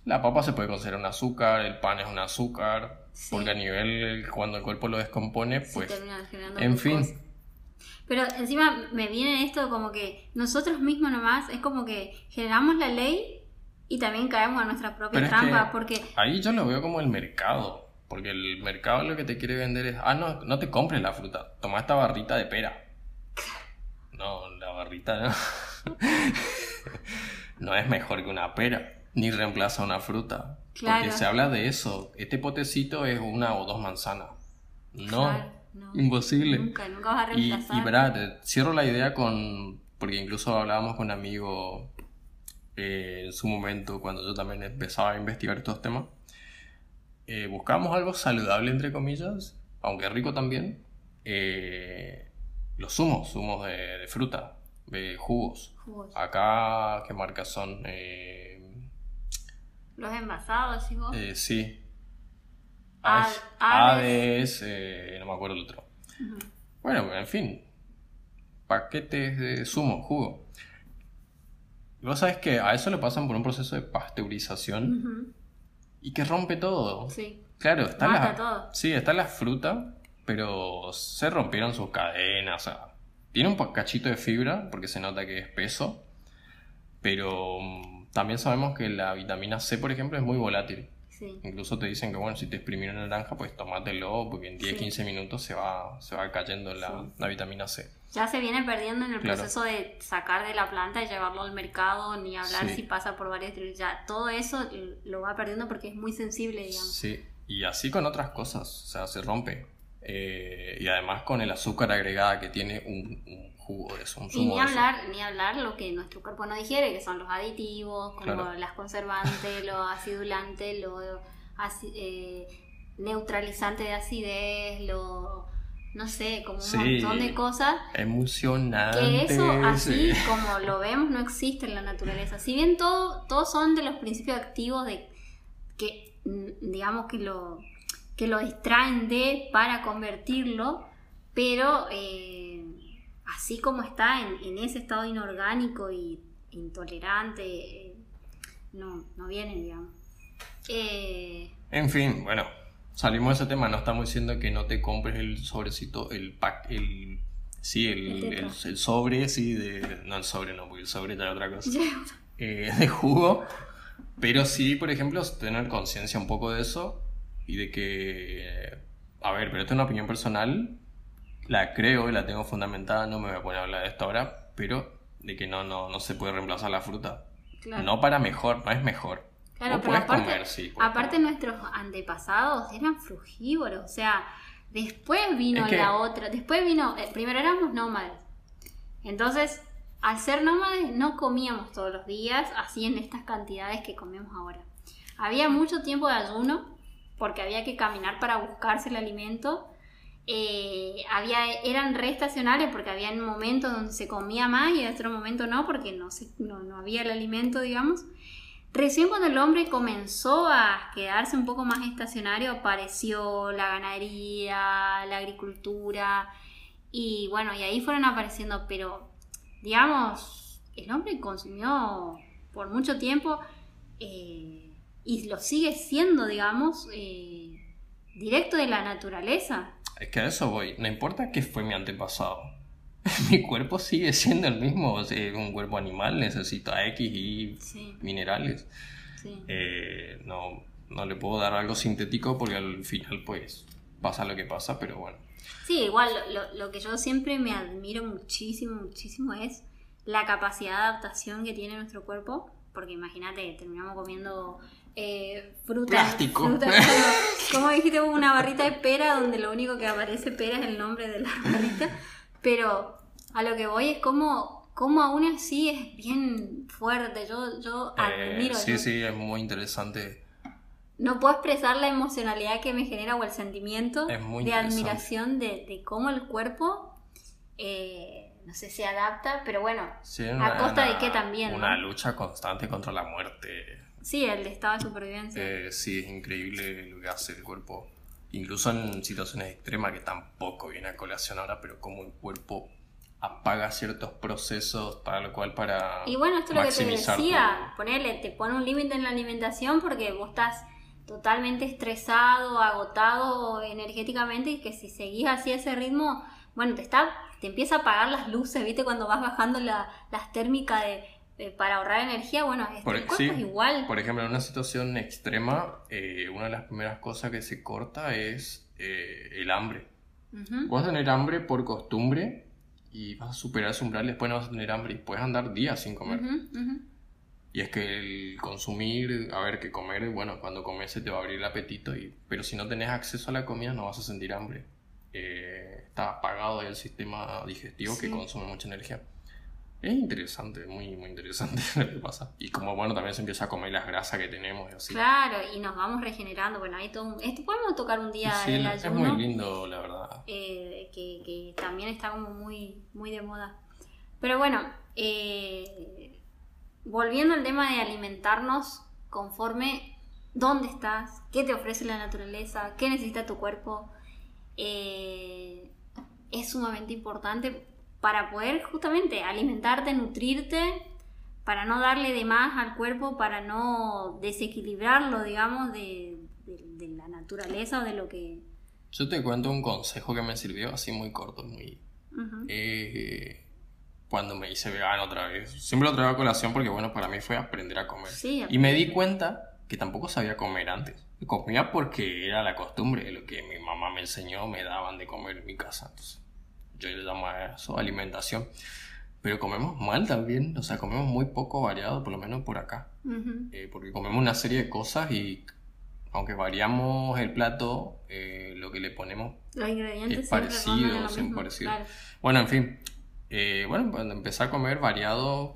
La papa se puede considerar un azúcar, el pan es un azúcar,
Sí.
porque a nivel, cuando el cuerpo lo descompone, pues,
generando
en fin.
Pero encima me viene esto como que nosotros mismos nomás es como que generamos la ley y también caemos a nuestra propia
Pero es
trampa
que-
porque
Ahí yo lo veo como el mercado. Porque el mercado lo que te quiere vender es, ah, no, no te compres la fruta, toma esta barrita de pera. No, la barrita no. no es mejor que una pera, ni reemplaza una fruta.
Claro.
Porque se habla de eso. Este potecito es una o dos manzanas. No,
Claro, no.
imposible.
nunca, nunca vas a
Y,
reemplazar.
y verá, te cierro la idea con. Porque incluso hablábamos con un amigo eh, en su momento, cuando yo también empezaba a investigar estos temas. Eh, buscábamos algo saludable, entre comillas, aunque rico también. eh, los zumos, zumos de, de fruta, de jugos.
Jugos.
Acá, ¿qué marcas son?
Los envasados, ¿sí vos?
sí. Hades, eh, no me acuerdo el otro. Bueno, en fin. Paquetes de zumo, jugo. Y Vos sabés que a eso le pasan por un proceso de pasteurización y que rompe todo.
Sí.
Claro, está
Mata
la.
todo.
Sí, está la fruta, pero se rompieron sus cadenas. O sea, tiene un cachito de fibra porque se nota que es peso. Pero mm, también sabemos que la vitamina C, por ejemplo, es muy volátil.
Sí.
Incluso te dicen que, bueno, si te exprimieron naranja, pues tómatelo, porque en 10-15
Sí.
minutos se va, se va cayendo la,
Sí.
la vitamina C.
Ya se viene perdiendo en el
Claro.
proceso de sacar de la planta y llevarlo al mercado, ni hablar
Sí.
si pasa por varias. Ya todo eso lo va perdiendo porque es muy sensible, digamos.
Sí, y así con otras cosas, o sea, se rompe. Eh, y además con el azúcar agregada que tiene un, un jugo de eso, un
Y
zumo
ni
de eso.
hablar, ni hablar lo que nuestro cuerpo no digiere, que son los aditivos, como
Claro.
las conservantes, los acidulantes, los eh, neutralizantes de acidez, lo no sé, como un
Sí.
montón de cosas
Emocionante.
que eso así
sí.
como lo vemos no existe en la naturaleza. Si bien todo, todos son de los principios activos de que mm, digamos que lo que lo extraen de para convertirlo, pero eh, así como está en, en ese estado inorgánico y intolerante, eh, no, no viene, digamos. Eh,
En fin, bueno, salimos de ese tema, no estamos diciendo que no te compres el sobrecito, el pack, el... Sí, el,
El
sobre, sí, de... No, el sobre no, porque el sobre es otra cosa. eh, de jugo. Pero sí, por ejemplo, tener conciencia un poco de eso y de que, a ver, pero esta es una opinión personal, la creo y la tengo fundamentada, no me voy a poner a hablar de esto ahora, pero de que no, no, no se puede reemplazar la fruta.
claro.
No para mejor, no es mejor.
Claro, pero aparte,
comer, sí, podés
aparte nuestros antepasados eran frugívoros, o sea, después vino
Es que-
la otra, después vino, eh, primero éramos nómades, entonces al ser nómades no comíamos todos los días, así en estas cantidades que comemos ahora. Había mucho tiempo de ayuno, porque había que caminar para buscarse el alimento, eh, había, eran re estacionales porque había momentos donde se comía más y en otro momento no, porque no, se, no, no había el alimento, digamos. Recién cuando el hombre comenzó a quedarse un poco más estacionario, apareció la ganadería, la agricultura, y bueno, y ahí fueron apareciendo, pero digamos, el hombre consumió por mucho tiempo eh, y lo sigue siendo, digamos, eh, directo de la naturaleza.
Es que a eso voy, no importa qué fue mi antepasado. Mi cuerpo sigue siendo el mismo, o sea, es un cuerpo animal, necesita X y
Sí,
minerales.
sí.
Eh, no, no le puedo dar algo sintético porque al final, pues, pasa lo que pasa, pero bueno.
Sí, igual lo, lo que yo siempre me admiro muchísimo, muchísimo es la capacidad de adaptación que tiene nuestro cuerpo, porque imagínate, terminamos comiendo eh, fruta.
Plástico.
fruta, como dijiste, una barrita de pera donde lo único que aparece pera es el nombre de la barrita, pero a lo que voy es como, como aún así es bien fuerte, yo, yo
Eh,
admiro.
sí,
yo
sí, es muy interesante.
no puedo expresar la emocionalidad que me genera o el sentimiento
Es muy
de admiración de, de cómo el cuerpo, eh, no sé, se adapta, pero bueno,
Sí,
¿A costa de qué también,
Una
no?
lucha constante contra la muerte.
sí, el estado de supervivencia.
Eh, sí, es increíble lo que hace el cuerpo. Incluso en situaciones extremas que tampoco viene a colación ahora, pero como el cuerpo apaga ciertos procesos para lo cual para
y bueno, esto es lo que te decía, ponerle, te pone un límite en la alimentación porque vos estás totalmente estresado, agotado energéticamente y que si seguís así ese ritmo, bueno, te está te empieza a apagar las luces, ¿viste? Cuando vas bajando la- las térmicas de, de- para ahorrar energía, bueno, este
Por-
cuerpo
sí,
es igual.
Por ejemplo, en una situación extrema, eh, una de las primeras cosas que se corta es eh, el hambre.
Ujú.
Vas a tener hambre por costumbre y vas a superar ese umbral, después no vas a tener hambre y puedes andar días sin comer. Y es que el consumir, a ver, que comer, bueno, cuando comes se te va a abrir el apetito, y, pero si no tenés acceso a la comida no vas a sentir hambre. Eh, está apagado el sistema digestivo que consume mucha energía. Es interesante, muy, muy interesante lo que pasa. Y como, bueno, también se empieza a comer las grasas que tenemos y así.
Claro, y nos vamos regenerando. Bueno, hay todo un- Esto podemos tocar un día
Sí,
el
es
ayuno.
muy lindo, la verdad.
eh, que, que también está como muy, muy de moda. Pero bueno, eh, volviendo al tema de alimentarnos conforme dónde estás, qué te ofrece la naturaleza, qué necesita tu cuerpo, eh, es sumamente importante para poder justamente alimentarte, nutrirte, para no darle de más al cuerpo, para no desequilibrarlo, digamos, de, de- de la naturaleza o de lo que...
Yo te cuento un consejo que me sirvió así muy corto, muy...
Ujú.
eh, cuando me hice vegano otra vez. Siempre lo traigo a colación porque, bueno, para mí fue aprender a comer.
Sí,
Y me di cuenta que tampoco sabía comer antes. Comía porque era la costumbre, lo que mi mamá me enseñó, me daban de comer en mi casa. Entonces, yo le llamo a eso alimentación. Pero comemos mal también, o sea, comemos muy poco variado, por lo menos por acá.
Ujú.
Eh, porque comemos una serie de cosas y aunque variamos el plato, eh, lo que le ponemos
Los ingredientes
Es parecido,
mismo,
parecidos.
claro.
Bueno, en fin. Eh, bueno, cuando empecé a comer variado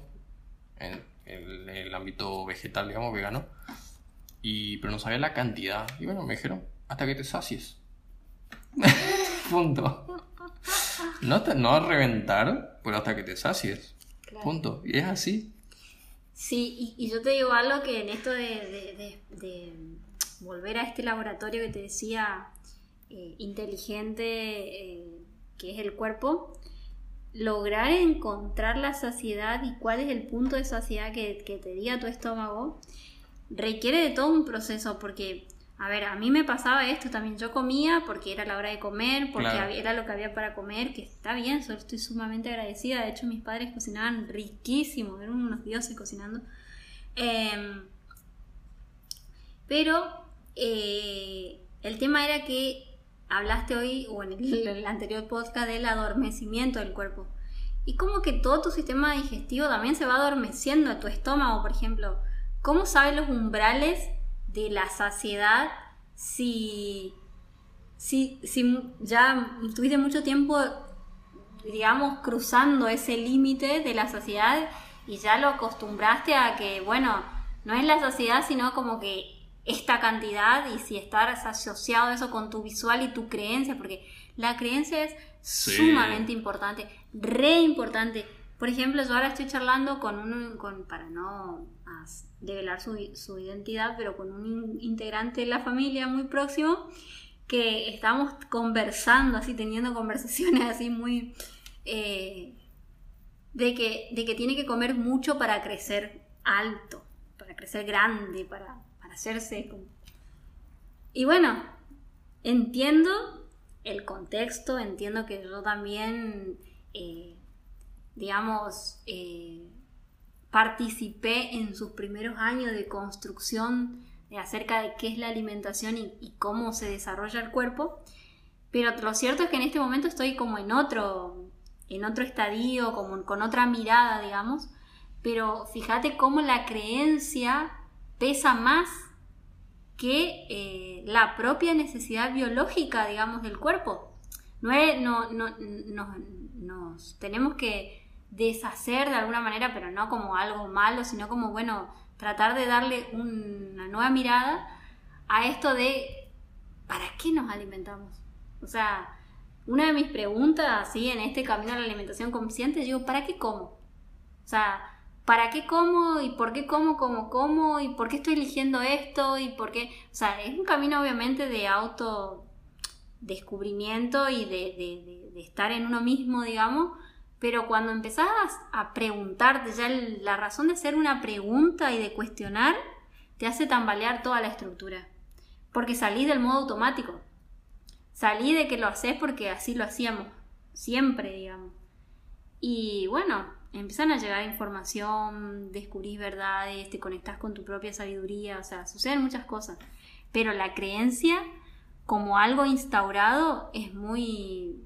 en, en el ámbito vegetal, digamos, vegano. Y, pero no sabía la cantidad. Y bueno, me dijeron, hasta que te sacies. Punto. No, te, no a reventar, pero hasta que te sacies.
Claro.
Punto. Y es así.
Sí, y, y yo te digo algo que en esto de, de- de- de volver a este laboratorio que te decía eh, inteligente, eh, que es el cuerpo, lograr encontrar la saciedad y cuál es el punto de saciedad que, que te diga tu estómago, requiere de todo un proceso, porque, a ver, a mí me pasaba esto también, yo comía porque era la hora de comer, porque
Claro.
había- era lo que había para comer, que está bien, so- estoy sumamente agradecida, de hecho mis padres cocinaban riquísimo, eran unos dioses cocinando. Em, pero eh, el tema era que hablaste hoy, o en el, el anterior podcast, del adormecimiento del cuerpo. Y como que todo tu sistema digestivo también se va adormeciendo, tu estómago, por ejemplo. ¿Cómo sabes los umbrales de la saciedad si, si, si ya tuviste mucho tiempo, digamos, cruzando ese límite de la saciedad y ya lo acostumbraste a que, bueno, no es la saciedad, sino como que esta cantidad y si estás asociado eso con tu visual y tu creencia, porque la creencia es
Sí.
sumamente importante, re importante. Por ejemplo, yo ahora estoy charlando con un, con, para no develar su, su identidad, pero con un in- integrante de la familia muy próximo, que estamos conversando, así, teniendo conversaciones así muy... eh, de, que, de que tiene que comer mucho para crecer alto, para crecer grande, para, para hacerse... Y bueno, entiendo el contexto, entiendo que yo también, eh, digamos, eh, participé en sus primeros años de construcción de acerca de qué es la alimentación y, cómo se desarrolla el cuerpo. Pero lo cierto es que en este momento estoy como en otro, en otro estadio, como con otra mirada, digamos. Pero fíjate cómo la creencia pesa más que eh, la propia necesidad biológica, digamos, del cuerpo. No, no, no, no, nos tenemos que deshacer de alguna manera, pero no como algo malo, sino como, bueno, tratar de darle una nueva mirada a esto de, ¿para qué nos alimentamos? O sea, una de mis preguntas, así, en este camino a la alimentación consciente, digo, ¿para qué como? O sea, ¿para qué como? ¿Y por qué como como como? ¿Y por qué estoy eligiendo esto? ¿Y por qué? O sea, es un camino obviamente de autodescubrimiento y de, de estar en uno mismo, digamos, pero cuando empezás a preguntarte, ya la razón de hacer una pregunta y de cuestionar, te hace tambalear toda la estructura. Porque salí del modo automático. Salí de que lo haces porque así lo hacíamos. Siempre, digamos. Y bueno, empiezan a llegar información, descubrís verdades, te conectas con tu propia sabiduría, o sea, suceden muchas cosas. Pero la creencia como algo instaurado es muy...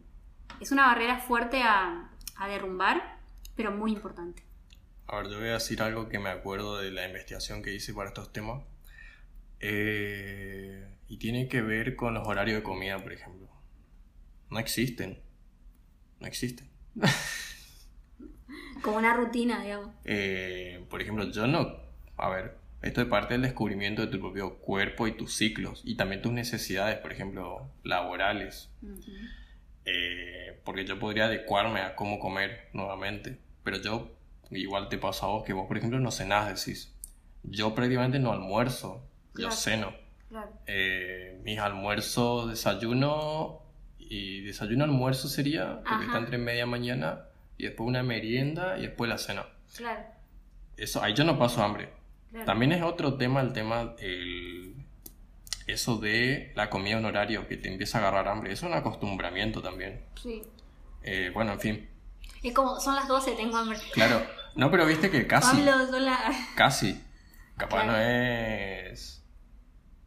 es una barrera fuerte a, a derrumbar, pero muy importante.
A ver, yo voy a decir algo que me acuerdo de la investigación que hice para estos temas. Eh, y tiene que ver con los horarios de comida, por ejemplo. No existen. No existen.
Como una rutina, digamos.
Eh, por ejemplo, yo no... A ver, esto es parte del descubrimiento de tu propio cuerpo y tus ciclos. Y también tus necesidades, por ejemplo, laborales. Eh, porque yo podría adecuarme a cómo comer nuevamente. Pero yo, igual te pasa a vos, que vos, por ejemplo, no cenás, decís. Yo prácticamente no almuerzo, yo ceno. Eh, mis almuerzos, desayuno y desayuno almuerzo sería, porque está entre media mañana y después una merienda y después la cena. Claro. Eso, ahí yo no paso hambre. También es otro tema el tema, el, eso de la comida en horario, que te empieza a agarrar hambre. Es un acostumbramiento también. Sí. Eh, bueno, en fin.
Es como, son las 12, tengo hambre.
Claro. No, pero viste que casi. Casi. Capaz no es.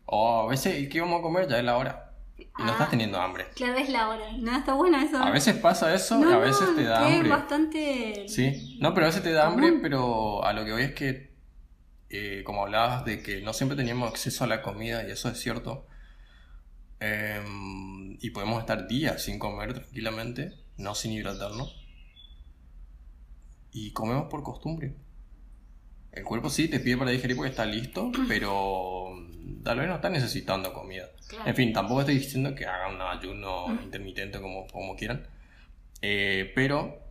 O a veces, ¿qué vamos a comer? Ya es la hora. Y no estás ah, teniendo hambre.
Claro, es la hora. No, está bueno eso.
A veces pasa eso, y a veces te da hambre.
Es bastante.
Sí. No, pero a veces te da hambre, pero a lo que voy es que eh, como hablabas de que no siempre teníamos acceso a la comida, y eso es cierto, em, y podemos estar días sin comer tranquilamente, no sin hidratarnos, y comemos por costumbre. El cuerpo sí te pide para digerir porque está listo, pero tal vez no está necesitando comida. En fin, tampoco estoy diciendo que hagan un ayuno intermitente como, como quieran, eh, pero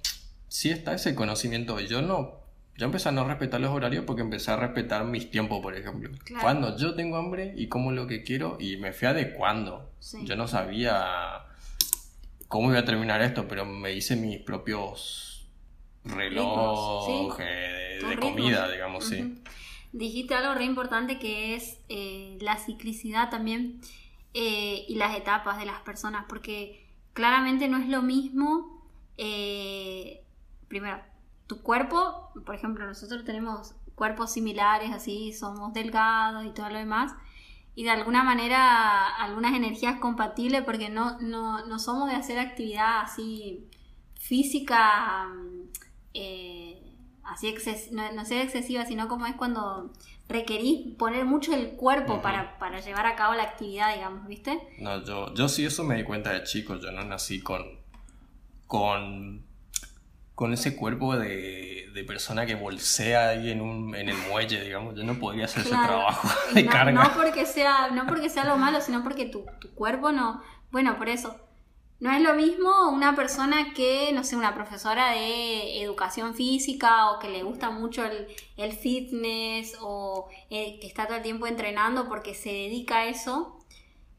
sí está ese conocimiento. Yo no yo empecé a no respetar los horarios porque empecé a respetar mis tiempos, por ejemplo. Cuando yo tengo hambre y como lo que quiero y me fui adecuando. Yo no sabía cómo iba a terminar esto, pero me hice mis propios relojes de, comida, digamos, sí.
Dijiste algo re importante que es eh, la ciclicidad también eh, y las etapas de las personas, porque claramente no es lo mismo, eh, primero, tu cuerpo, por ejemplo, nosotros tenemos cuerpos similares, así, somos delgados y todo lo demás, y de alguna manera algunas energías compatibles porque no, no, somos de hacer actividad así física, eh, así no, no ser excesiva, sino como es cuando requerís poner mucho el cuerpo para, para, llevar a cabo la actividad, digamos, ¿viste?
No, yo, yo sí eso me di cuenta de chico, yo no nací con, con con ese cuerpo de, de, persona que bolsea ahí en, un, en el muelle, digamos. Yo no podría hacer ese trabajo de
no,
carga.
No porque, sea, no porque sea lo malo, sino porque tu, tu, cuerpo no... Bueno, por eso. No es lo mismo una persona que, no sé, una profesora de educación física o que le gusta mucho el, el fitness o eh, que está todo el tiempo entrenando porque se dedica a eso.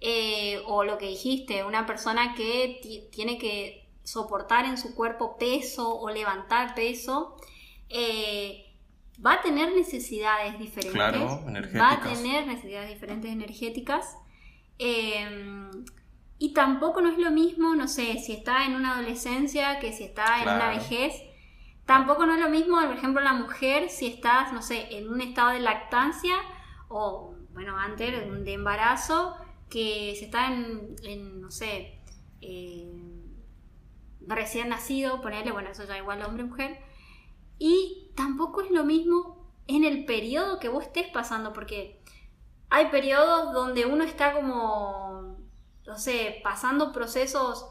Eh, o lo que dijiste, una persona que tiene que soportar en su cuerpo peso o levantar peso, eh, va a tener necesidades diferentes. Va a tener necesidades diferentes energéticas. Em, y tampoco no es lo mismo, no sé, si está en una adolescencia que si está en una vejez. Tampoco no es lo mismo, por ejemplo, la mujer si está, no sé, en un estado de lactancia o, bueno, antes de embarazo, que si está en, en no sé, eh, recién nacido, ponerle, bueno, eso ya igual hombre-mujer. Y tampoco es lo mismo en el periodo que vos estés pasando, porque hay periodos donde uno está como, no sé, pasando procesos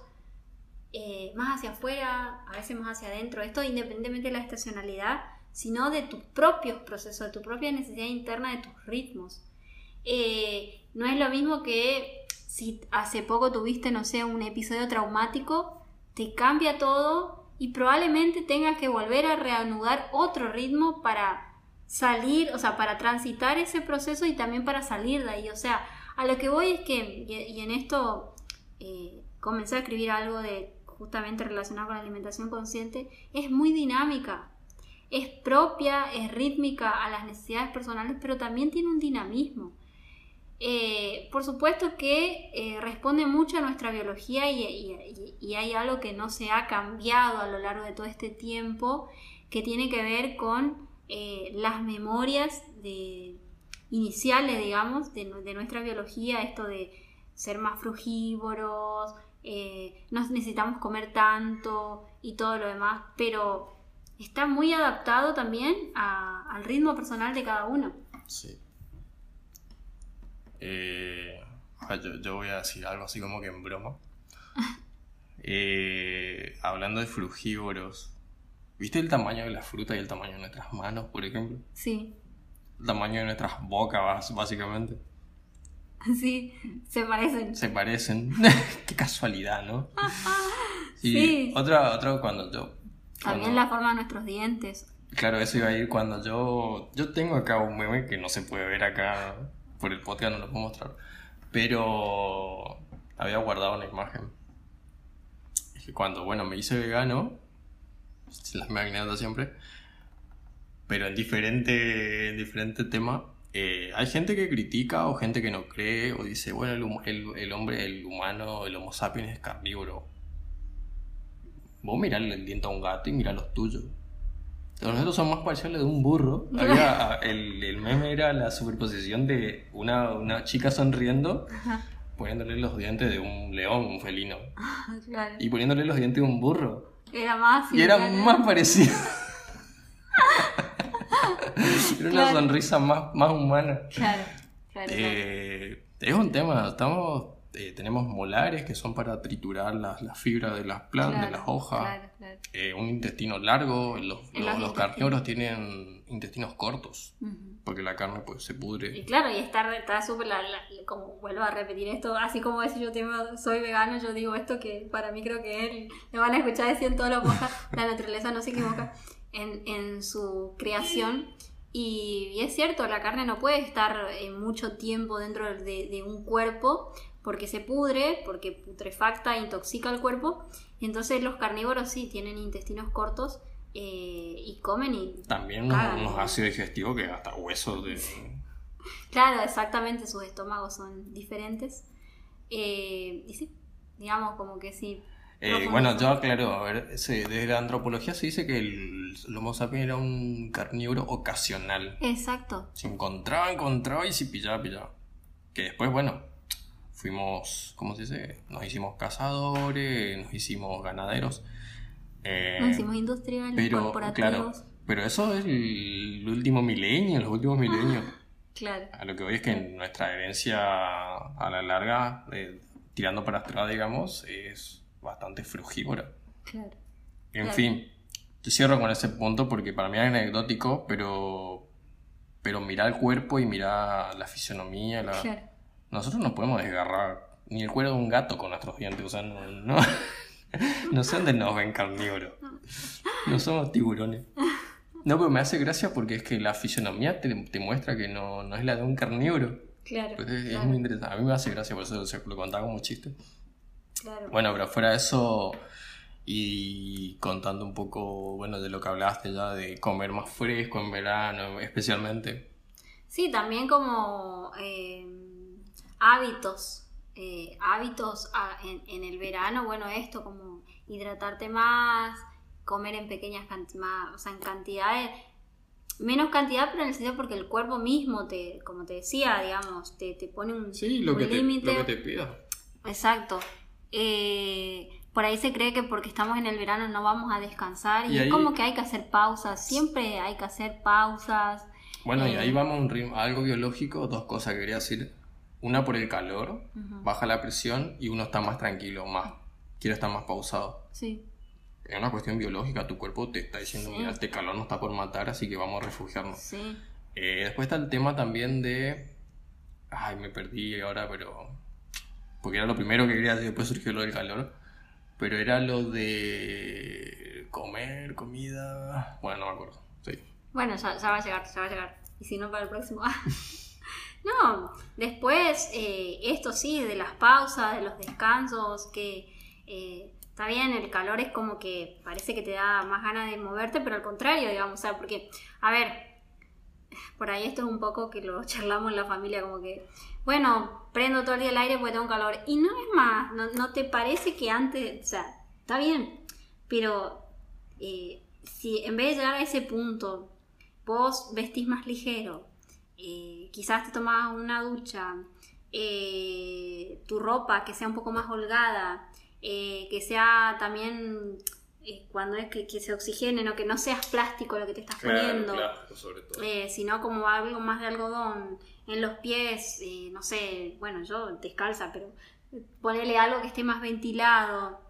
eh, más hacia afuera, a veces más hacia adentro. Esto independientemente de la estacionalidad, sino de tus propios procesos, de tu propia necesidad interna, de tus ritmos. Eh, no es lo mismo que si hace poco tuviste, no sé, un episodio traumático, te cambia todo y probablemente tengas que volver a reanudar otro ritmo para salir, o sea, para transitar ese proceso y también para salir de ahí. O sea, a lo que voy es que, y, en esto eh, comencé a escribir algo de justamente relacionado con la alimentación consciente, es muy dinámica. Es propia, es rítmica a las necesidades personales, pero también tiene un dinamismo. Eh, por supuesto que eh, responde mucho a nuestra biología y, hay algo que no se ha cambiado a lo largo de todo este tiempo que tiene que ver con eh, las memorias de, iniciales, digamos, de, nuestra biología, esto de ser más frugívoros, no necesitamos comer tanto y todo lo demás, pero está muy adaptado también al ritmo personal de cada uno.
Sí. Eh, yo, voy a decir algo así como que en broma. Eh, hablando de frugívoros, ¿viste el tamaño de la fruta y el tamaño de nuestras manos, por ejemplo?
Sí.
El tamaño de nuestras bocas, básicamente.
Sí, se parecen.
Se parecen. Qué casualidad, ¿no?
sí.
Otra, otra cuando yo.
También la forma de nuestros dientes.
Claro, eso iba a ir cuando yo. Yo tengo acá un meme que no se puede ver acá por el podcast no lo puedo mostrar. Pero había guardado una imagen. Es que cuando, bueno, me hice vegano, las me anécdota siempre, pero en diferente, diferente tema, eh, hay gente que critica o gente que no cree o dice, bueno, el, el, hombre, el humano, el homo sapiens es carnívoro. Vos mirarle el diente a un gato y mira los tuyos. Nosotros somos más parciales de un burro. Había, el, el, meme era la superposición de una, una chica sonriendo, poniéndole los dientes de un león, un felino. Y poniéndole los dientes de un burro.
Era más.
Y era más parecido. era una sonrisa más, más humana.
Claro,
eh, es un tema, estamos eh, tenemos molares que son para triturar las, fibras de las plantas, de las hojas. Eh, un intestino largo. Los, los, carnívoros tienen intestinos cortos. Porque la carne pues se pudre.
Y claro, y está súper, como vuelvo a repetir esto, así como decir yo tengo, soy vegano, yo digo esto que para mí creo que él, me van a escuchar decir en todos los la naturaleza no se equivoca en, en su creación. Y, es cierto, la carne no puede estar eh, mucho tiempo dentro de, de, un cuerpo porque se pudre, porque putrefacta, intoxica el cuerpo. Entonces los carnívoros sí tienen intestinos cortos eh, y comen y...
También unos, ácidos digestivos que hasta huesos de...
Claro, exactamente, sus estómagos son diferentes. Eh, y sí, digamos como que sí.
Eh, bueno, yo aclaro, a ver, desde la antropología se dice que el, Homo sapiens era un carnívoro ocasional.
Exacto.
Se encontraba, encontraba y si pillaba, pillaba. Que después, bueno, fuimos, ¿cómo se dice? Nos hicimos cazadores, nos hicimos ganaderos.
Eh, nos hicimos industriales, pero, Claro,
pero eso es el, último milenio, los últimos milenios.
claro.
A lo que voy es que nuestra herencia a la larga, tirando para atrás, digamos, es bastante frugívora.
Claro.
En fin, yo cierro con ese punto porque para mí es anecdótico, pero, pero mira el cuerpo y mira la fisionomía, la, nosotros no podemos desgarrar ni el cuero de un gato con nuestros dientes. O sea, no, no, no sé dónde nos ven carnívoros. No somos tiburones. No, pero me hace gracia porque es que la fisionomía te, te muestra que no, no, es la de un carnívoro.
Claro,
pues es, muy interesante. A mí me hace gracia, por eso lo contaba como chiste.
Claro.
Bueno, pero fuera de eso, y contando un poco, bueno, de lo que hablaste ya, de comer más fresco en verano, especialmente.
Sí, también como eh, hábitos, eh, hábitos en, el verano, bueno, esto como hidratarte más, comer en pequeñas cantidades, o sea, en cantidades, menos cantidad, pero en el sentido porque el cuerpo mismo, te, como te decía, digamos, te, te pone un,
sí, lo que límite. Te, lo que te pida.
Exacto. eh, por ahí se cree que porque estamos en el verano no vamos a descansar y,
Y
es como que hay que hacer pausas, siempre hay que hacer pausas.
Bueno, y
Eh,
ahí vamos a un ritmo, a algo biológico, dos cosas que quería decir. Una por el calor, baja la presión y uno está más tranquilo, más quiere estar más pausado.
Sí,
Es una cuestión biológica, tu cuerpo te está diciendo,
Sí.
mira, este calor nos está por matar, así que vamos a refugiarnos.
sí.
Eh, después está el tema también de... Ay, me perdí ahora, pero... Porque era lo primero que quería decir, después surgió lo del calor. Pero era lo de comer, comida... Bueno, no me acuerdo. Sí.
Bueno, ya, ya va a llegar, ya va a llegar. Y si no, para el próximo. no, después, eh, esto sí, de las pausas, de los descansos, que eh, está bien, el calor es como que parece que te da más ganas de moverte, pero al contrario, digamos, o sea, porque, a ver, por ahí esto es un poco que lo charlamos en la familia, como que, bueno, prendo todo el día el aire porque tengo calor. Y no es más, no, no te parece que antes, o sea, está bien, pero eh, si en vez de llegar a ese punto, vos vestís más ligero, eh, quizás te tomás una ducha, eh, tu ropa que sea un poco más holgada, eh, que sea también eh, cuando es que, que se oxigene, ¿no? que no seas plástico lo que te estás poniendo,
sobre todo.
sino como algo más de algodón en los pies, no sé, bueno, yo descalza, pero ponerle algo que esté más ventilado.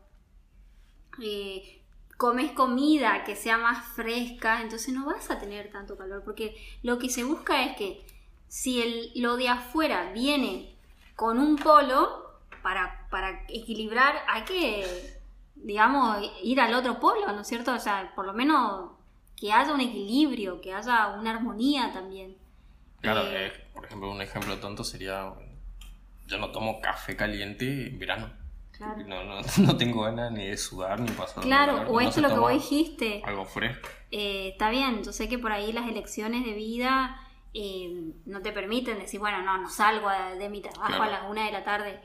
Eh, comes comida que sea más fresca, entonces no vas a tener tanto calor, porque lo que se busca es que si el, lo de afuera viene con un polo, para, para equilibrar hay que, digamos, ir al otro polo, ¿no es cierto? O sea, por lo menos que haya un equilibrio, que haya una armonía también.
Claro,
Eh,
eh, por ejemplo, un ejemplo tonto sería... Yo no tomo café caliente en verano.
Claro.
No, no, no tengo ganas ni de sudar ni pasar
Claro, o esto
se
es lo que vos dijiste.
Algo fresco.
Eh, está bien, yo sé que por ahí las elecciones de vida eh, no te permiten decir, bueno, no, no salgo de mi trabajo
Claro.
a las una de la tarde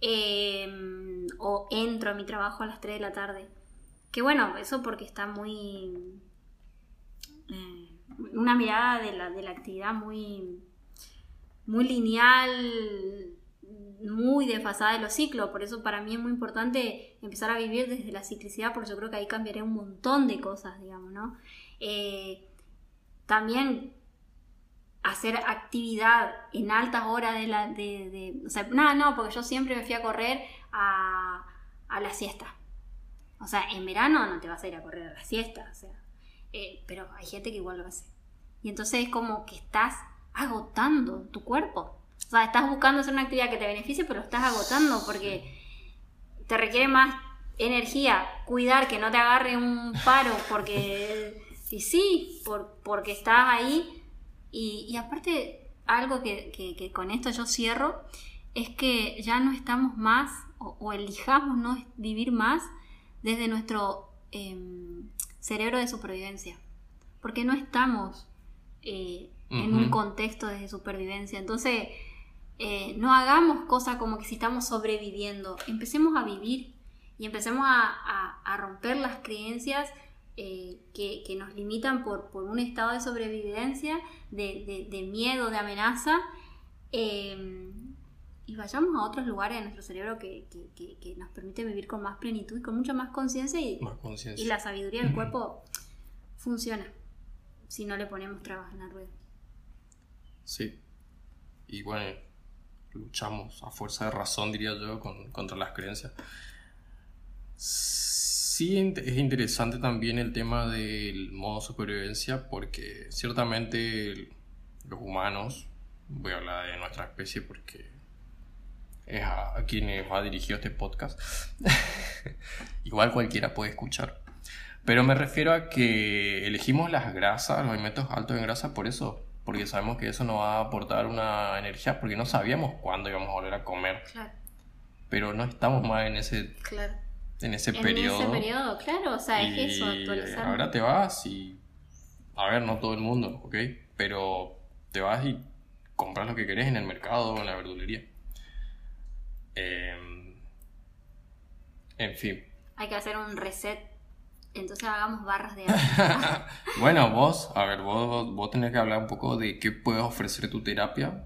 eh, o entro a mi trabajo a las 3 de la tarde. Que bueno, eso porque está muy... eh, una mirada de la, de la actividad muy, muy lineal, muy desfasada de los ciclos. Por eso para mí es muy importante empezar a vivir desde la ciclicidad, porque yo creo que ahí cambiaré un montón de cosas, digamos, ¿no? También hacer actividad en altas horas de la... De, de- o sea, no, no, porque yo siempre me fui a correr a, a la siesta. O sea, en verano no te vas a ir a correr a la siesta, o sea, eh, pero hay gente que igual lo hace. Y entonces es como que estás agotando tu cuerpo. O sea, estás buscando hacer una actividad que te beneficie, pero lo estás agotando porque te requiere más energía cuidar que no te agarre un paro porque y sí, por, porque estás ahí. Y, y aparte, algo que, que- que con esto yo cierro, es que ya no estamos más, o, o elijamos no vivir más desde nuestro em, cerebro de supervivencia. Porque no estamos eh, en un contexto de supervivencia. Entonces, eh, no hagamos cosas como que si estamos sobreviviendo. Empecemos a vivir y empecemos a, a- a romper las creencias eh, que, que nos limitan por, por un estado de sobrevivencia, de, de- de miedo, de amenaza. eh, y vayamos a otros lugares de nuestro cerebro que, que- nos permiten vivir con más plenitud y con mucha más conciencia y, la sabiduría del cuerpo funciona si no le ponemos trabas en la rueda.
Sí. Y bueno, luchamos a fuerza de razón, diría yo, con- contra las creencias. Sí, es interesante también el tema del modo supervivencia, porque ciertamente los humanos, voy a hablar de nuestra especie porque es a, a quienes va dirigido este podcast, igual cualquiera puede escuchar. Pero me refiero a que elegimos las grasas, los alimentos altos en grasa por eso, porque sabemos que eso nos va a aportar una energía, porque no sabíamos cuándo íbamos a volver a comer,
Claro,
pero no estamos más en ese,
claro.
En ese
En
periodo.
ese periodo, claro, o sea, es eso, actualizar.
ahora te vas y, a ver, no todo el mundo, ¿ok? Pero te vas y compras lo que querés en el mercado o en la verdulería. Em, en fin.
Hay que hacer un reset. Entonces hagamos barras de agua.
Bueno, vos, a ver, vos, vos, vos tenés que hablar un poco de qué puedes ofrecer tu terapia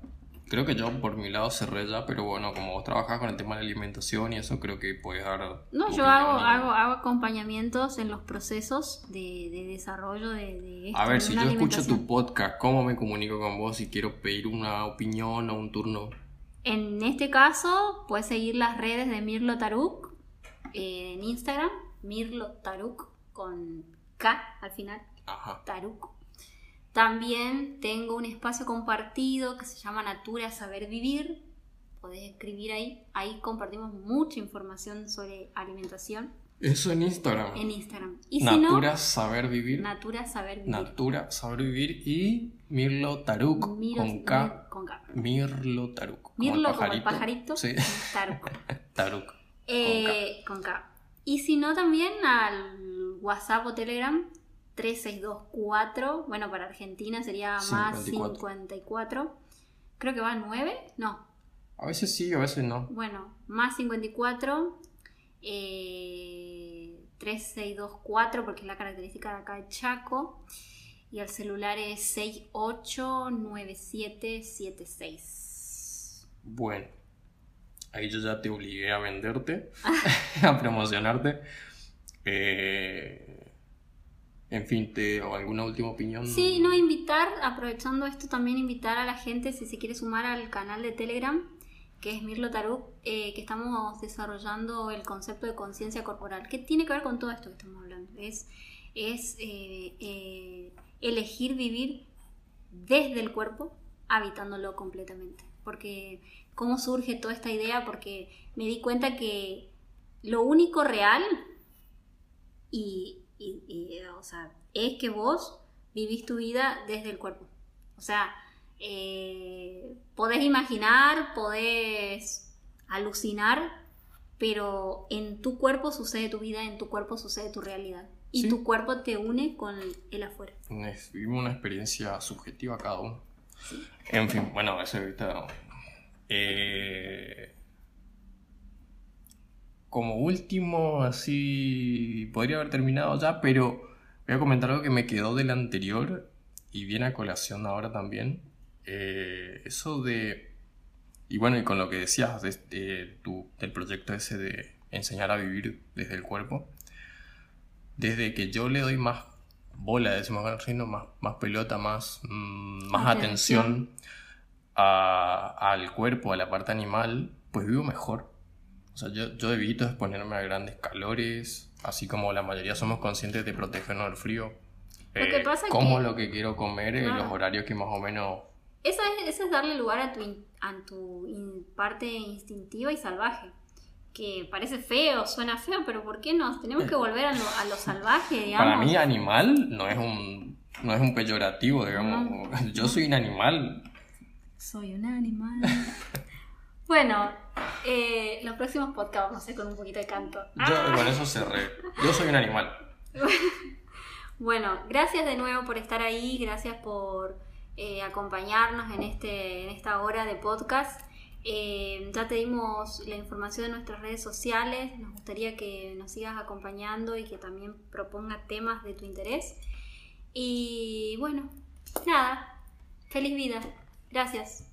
creo que yo por mi lado cerré ya, pero bueno, como vos trabajás con el tema de la alimentación y eso, creo que puedes dar.
No, yo hago, hago, hago acompañamientos en los procesos de, de desarrollo de, de esto,
A ver, si yo escucho tu podcast, ¿cómo me comunico con vos si quiero pedir una opinión o un turno?
En este caso, puedes seguir las redes de Mirlo Taruk eh, en Instagram, Mirlo Taruk con K al final,
Ajá.
Taruk. También tengo un espacio compartido que se llama Natura Saber Vivir. Podés escribir ahí. Ahí compartimos mucha información sobre alimentación
Eso en Instagram.
en Instagram. Y
Natura Saber Vivir.
Natura Saber Vivir.
Natura Saber Vivir y Mirlo Taruk
Miro-
con K.
Con K.
Mirlo Taruk. como
Mirlo como el pajarito.
Sí,
Taruk.
Taruk.
Eh, con K. Y si no, también al WhatsApp o Telegram 3624. Bueno, para Argentina sería más
54.
54. Creo que va a 9. No,
A veces sí, a veces no.
bueno, más 54. Eh, 3624, porque es la característica de acá de Chaco. Y el celular es 689776.
Bueno, ahí yo ya te obligué a venderte, a promocionarte. Eh, en fin, te, o alguna última opinión.
Sí, no, invitar, aprovechando esto también invitar a la gente si se quiere sumar al canal de Telegram, que es Mirlo Taruk, eh, que estamos desarrollando el concepto de conciencia corporal, que tiene que ver con todo esto que estamos hablando. Es, es eh, eh, elegir vivir desde el cuerpo, habitándolo completamente. Porque, ¿cómo surge toda esta idea? Porque me di cuenta que lo único real y, y- y, o sea, es que vos vivís tu vida desde el cuerpo. O sea, eh, podés imaginar, podés alucinar, pero en tu cuerpo sucede tu vida, en tu cuerpo sucede tu realidad. Y
Sí.
tu cuerpo te une con el afuera.
Es- Vivimos una experiencia subjetiva cada uno. En fin, bueno, eso ahorita. Eh, como último, así. Podría haber terminado ya, pero voy a comentar algo que me quedó del anterior y viene a colación ahora también. Eh, eso de. Y bueno, y con lo que decías de, de tu- del proyecto ese de enseñar a vivir desde el cuerpo. Desde que yo le doy más bola, decimos acá en Argentina, más, más pelota, más, mm, más
Atención.
atención a- al cuerpo, a la parte animal, pues vivo mejor. O sea, yo, yo evito exponerme a grandes calores, así como la mayoría somos conscientes de protegernos del frío.
Lo que pasa es
como
que-
lo que quiero comer en
Claro.
los horarios que más o menos...
Eso es, eso es darle lugar a tu, in- a tu in- parte instintiva y salvaje. Que parece feo, suena feo, pero ¿por qué no? Tenemos que volver a lo, a lo salvaje, digamos.
Para mí animal no es un, no es un peyorativo, digamos. Yo soy un animal.
Soy un animal. bueno, eh, los próximos podcasts vamos a hacer con un poquito de canto.
Yo
Ah.
con eso cerré. Yo soy un animal.
Bueno, gracias de nuevo por estar ahí, gracias por eh, acompañarnos en, este, en esta hora de podcast. Eh, ya te dimos la información de nuestras redes sociales, nos gustaría que nos sigas acompañando y que también proponga temas de tu interés. Y bueno, nada, feliz vida, gracias.